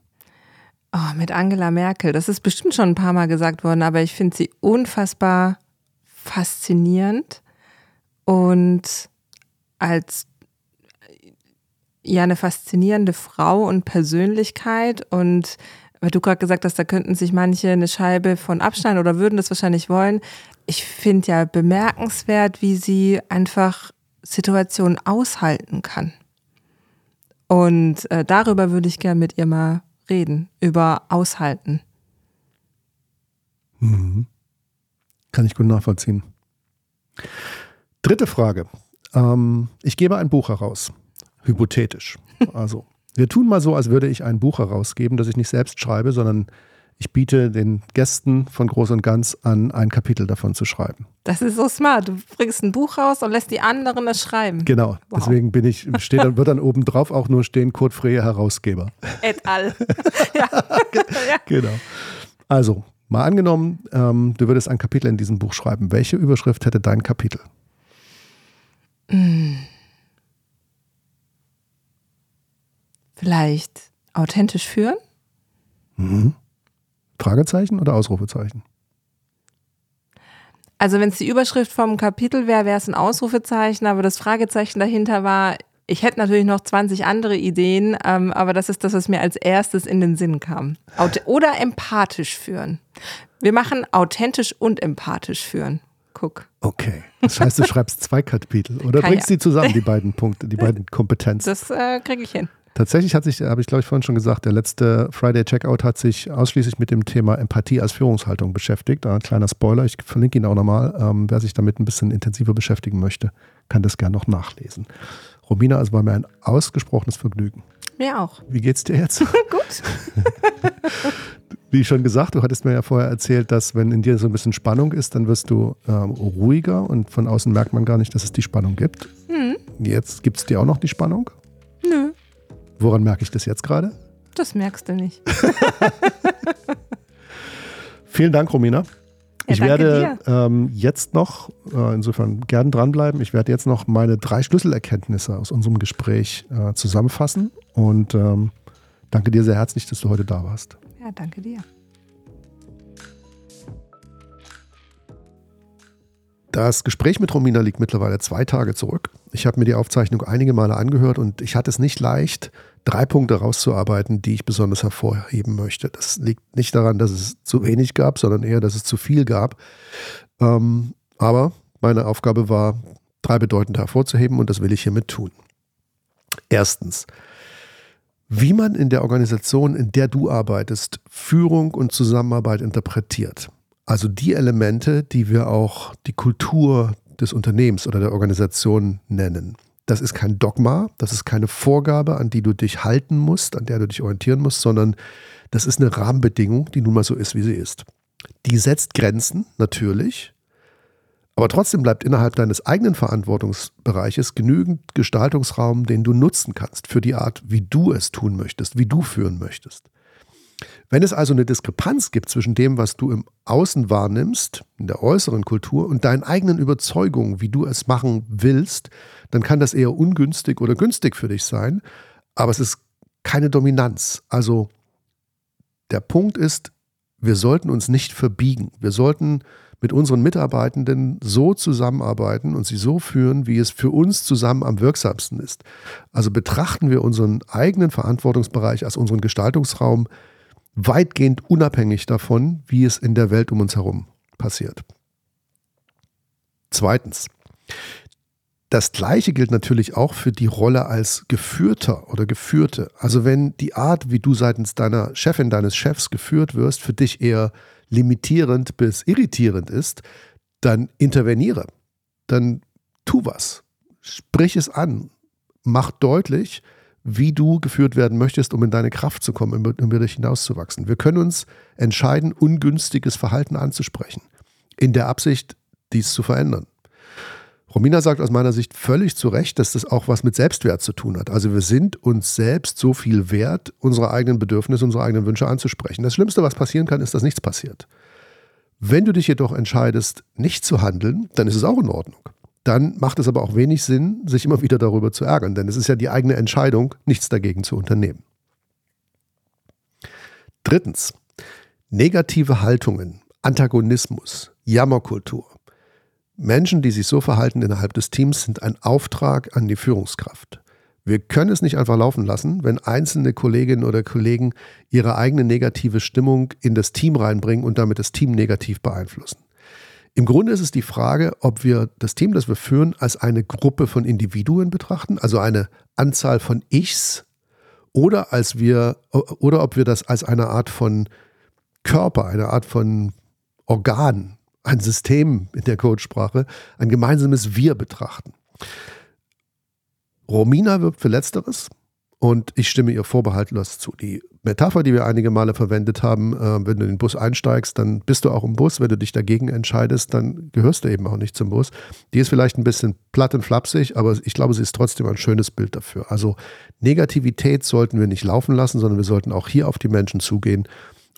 S2: Oh, mit Angela Merkel. Das ist bestimmt schon ein paar Mal gesagt worden, aber ich finde sie unfassbar faszinierend und als ja eine faszinierende Frau und Persönlichkeit und weil du gerade gesagt hast, da könnten sich manche eine Scheibe von abschneiden oder würden das wahrscheinlich wollen ich finde ja bemerkenswert, wie sie einfach Situationen aushalten kann. Und äh, darüber würde ich gerne mit ihr mal reden, über Aushalten.
S1: Mhm. Kann ich gut nachvollziehen. Dritte Frage. Ähm, ich gebe ein Buch heraus. Hypothetisch. Also, wir tun mal so, als würde ich ein Buch herausgeben, das ich nicht selbst schreibe, sondern ich biete den Gästen von Groß und Ganz an, ein Kapitel davon zu schreiben.
S2: Das ist so smart. Du bringst ein Buch raus und lässt die anderen es schreiben.
S1: Genau. Wow. Deswegen bin ich, steht dann, wird dann oben drauf auch nur stehen, Kurt Frehe, Herausgeber.
S2: Et al. ja.
S1: Genau. Also, mal angenommen, ähm, du würdest ein Kapitel in diesem Buch schreiben. Welche Überschrift hätte dein Kapitel? Hm.
S2: Vielleicht authentisch führen?
S1: Mhm. Fragezeichen oder Ausrufezeichen?
S2: Also wenn es die Überschrift vom Kapitel wäre, wäre es ein Ausrufezeichen, aber das Fragezeichen dahinter war, ich hätte natürlich noch 20 andere Ideen, ähm, aber das ist das, was mir als erstes in den Sinn kam. oder empathisch führen. Wir machen authentisch und empathisch führen. Guck.
S1: Okay. Das heißt, du schreibst zwei Kapitel oder Kann bringst ja. die zusammen, die beiden Punkte, die beiden Kompetenzen.
S2: Das äh, kriege ich hin.
S1: Tatsächlich hat sich, habe ich glaube ich vorhin schon gesagt, der letzte Friday Checkout hat sich ausschließlich mit dem Thema Empathie als Führungshaltung beschäftigt. Ein kleiner Spoiler, ich verlinke ihn auch nochmal. Ähm, wer sich damit ein bisschen intensiver beschäftigen möchte, kann das gerne noch nachlesen. Romina, es war mir ein ausgesprochenes Vergnügen.
S2: Mir auch.
S1: Wie geht's dir jetzt?
S2: Gut.
S1: Wie schon gesagt, du hattest mir ja vorher erzählt, dass wenn in dir so ein bisschen Spannung ist, dann wirst du ähm, ruhiger und von außen merkt man gar nicht, dass es die Spannung gibt. Mhm. Jetzt gibt es dir auch noch die Spannung?
S2: Nö.
S1: Woran merke ich das jetzt gerade?
S2: Das merkst du nicht.
S1: Vielen Dank, Romina. Ja, ich werde ähm, jetzt noch, äh, insofern gern dranbleiben, ich werde jetzt noch meine drei Schlüsselerkenntnisse aus unserem Gespräch äh, zusammenfassen und ähm, danke dir sehr herzlich, dass du heute da warst.
S2: Ja, danke dir.
S1: Das Gespräch mit Romina liegt mittlerweile zwei Tage zurück. Ich habe mir die Aufzeichnung einige Male angehört und ich hatte es nicht leicht, drei Punkte rauszuarbeiten, die ich besonders hervorheben möchte. Das liegt nicht daran, dass es zu wenig gab, sondern eher, dass es zu viel gab. Ähm, Aber meine Aufgabe war, drei bedeutende hervorzuheben und das will ich hiermit tun. Erstens, wie man in der Organisation, in der du arbeitest, Führung und Zusammenarbeit interpretiert. Also die Elemente, die wir auch die Kultur des Unternehmens oder der Organisation nennen. Das ist kein Dogma, das ist keine Vorgabe, an die du dich halten musst, an der du dich orientieren musst, sondern das ist eine Rahmenbedingung, die nun mal so ist, wie sie ist. Die setzt Grenzen, natürlich, aber trotzdem bleibt innerhalb deines eigenen Verantwortungsbereiches genügend Gestaltungsraum, den du nutzen kannst für die Art, wie du es tun möchtest, wie du führen möchtest. Wenn es also eine Diskrepanz gibt zwischen dem, was du im Außen wahrnimmst, in der äußeren Kultur, und deinen eigenen Überzeugungen, wie du es machen willst, dann kann das eher ungünstig oder günstig für dich sein, aber es ist keine Dominanz. Also der Punkt ist, wir sollten uns nicht verbiegen. Wir sollten mit unseren Mitarbeitenden so zusammenarbeiten und sie so führen, wie es für uns zusammen am wirksamsten ist. Also betrachten wir unseren eigenen Verantwortungsbereich als unseren Gestaltungsraum weitgehend unabhängig davon, wie es in der Welt um uns herum passiert. Zweitens, das Gleiche gilt natürlich auch für die Rolle als Geführter oder Geführte. Also wenn die Art, wie du seitens deiner Chefin, deines Chefs geführt wirst, für dich eher limitierend bis irritierend ist, dann interveniere. Dann tu was. Sprich es an. Mach deutlich, wie du geführt werden möchtest, um in deine Kraft zu kommen, um über dich hinauszuwachsen. Wir können uns entscheiden, ungünstiges Verhalten anzusprechen, in der Absicht, dies zu verändern. Romina sagt aus meiner Sicht völlig zu Recht, dass das auch was mit Selbstwert zu tun hat. Also wir sind uns selbst so viel wert, unsere eigenen Bedürfnisse, unsere eigenen Wünsche anzusprechen. Das Schlimmste, was passieren kann, ist, dass nichts passiert. Wenn du dich jedoch entscheidest, nicht zu handeln, dann ist es auch in Ordnung. Dann macht es aber auch wenig Sinn, sich immer wieder darüber zu ärgern, denn es ist ja die eigene Entscheidung, nichts dagegen zu unternehmen. Drittens, negative Haltungen, Antagonismus, Jammerkultur Menschen, die sich so verhalten innerhalb des Teams, sind ein Auftrag an die Führungskraft. Wir können es nicht einfach laufen lassen, wenn einzelne Kolleginnen oder Kollegen ihre eigene negative Stimmung in das Team reinbringen und damit das Team negativ beeinflussen. Im Grunde ist es die Frage, ob wir das Team, das wir führen, als eine Gruppe von Individuen betrachten, also eine Anzahl von Ichs, oder als wir, oder ob wir das als eine Art von Körper, eine Art von Organ ein System in der Codesprache, ein gemeinsames Wir betrachten. Romina wirbt für Letzteres und ich stimme ihr vorbehaltlos zu. Die Metapher, die wir einige Male verwendet haben, äh, wenn du in den Bus einsteigst, dann bist du auch im Bus. Wenn du dich dagegen entscheidest, dann gehörst du eben auch nicht zum Bus. Die ist vielleicht ein bisschen platt und flapsig, aber ich glaube, sie ist trotzdem ein schönes Bild dafür. Also Negativität sollten wir nicht laufen lassen, sondern wir sollten auch hier auf die Menschen zugehen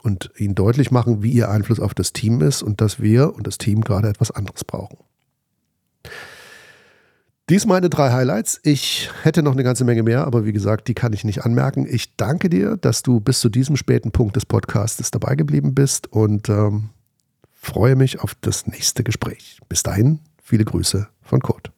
S1: und ihnen deutlich machen, wie ihr Einfluss auf das Team ist und dass wir und das Team gerade etwas anderes brauchen. Dies meine drei Highlights. Ich hätte noch eine ganze Menge mehr, aber wie gesagt, die kann ich nicht anmerken. Ich danke dir, dass du bis zu diesem späten Punkt des Podcasts dabei geblieben bist und ähm, freue mich auf das nächste Gespräch. Bis dahin, viele Grüße von Kurt.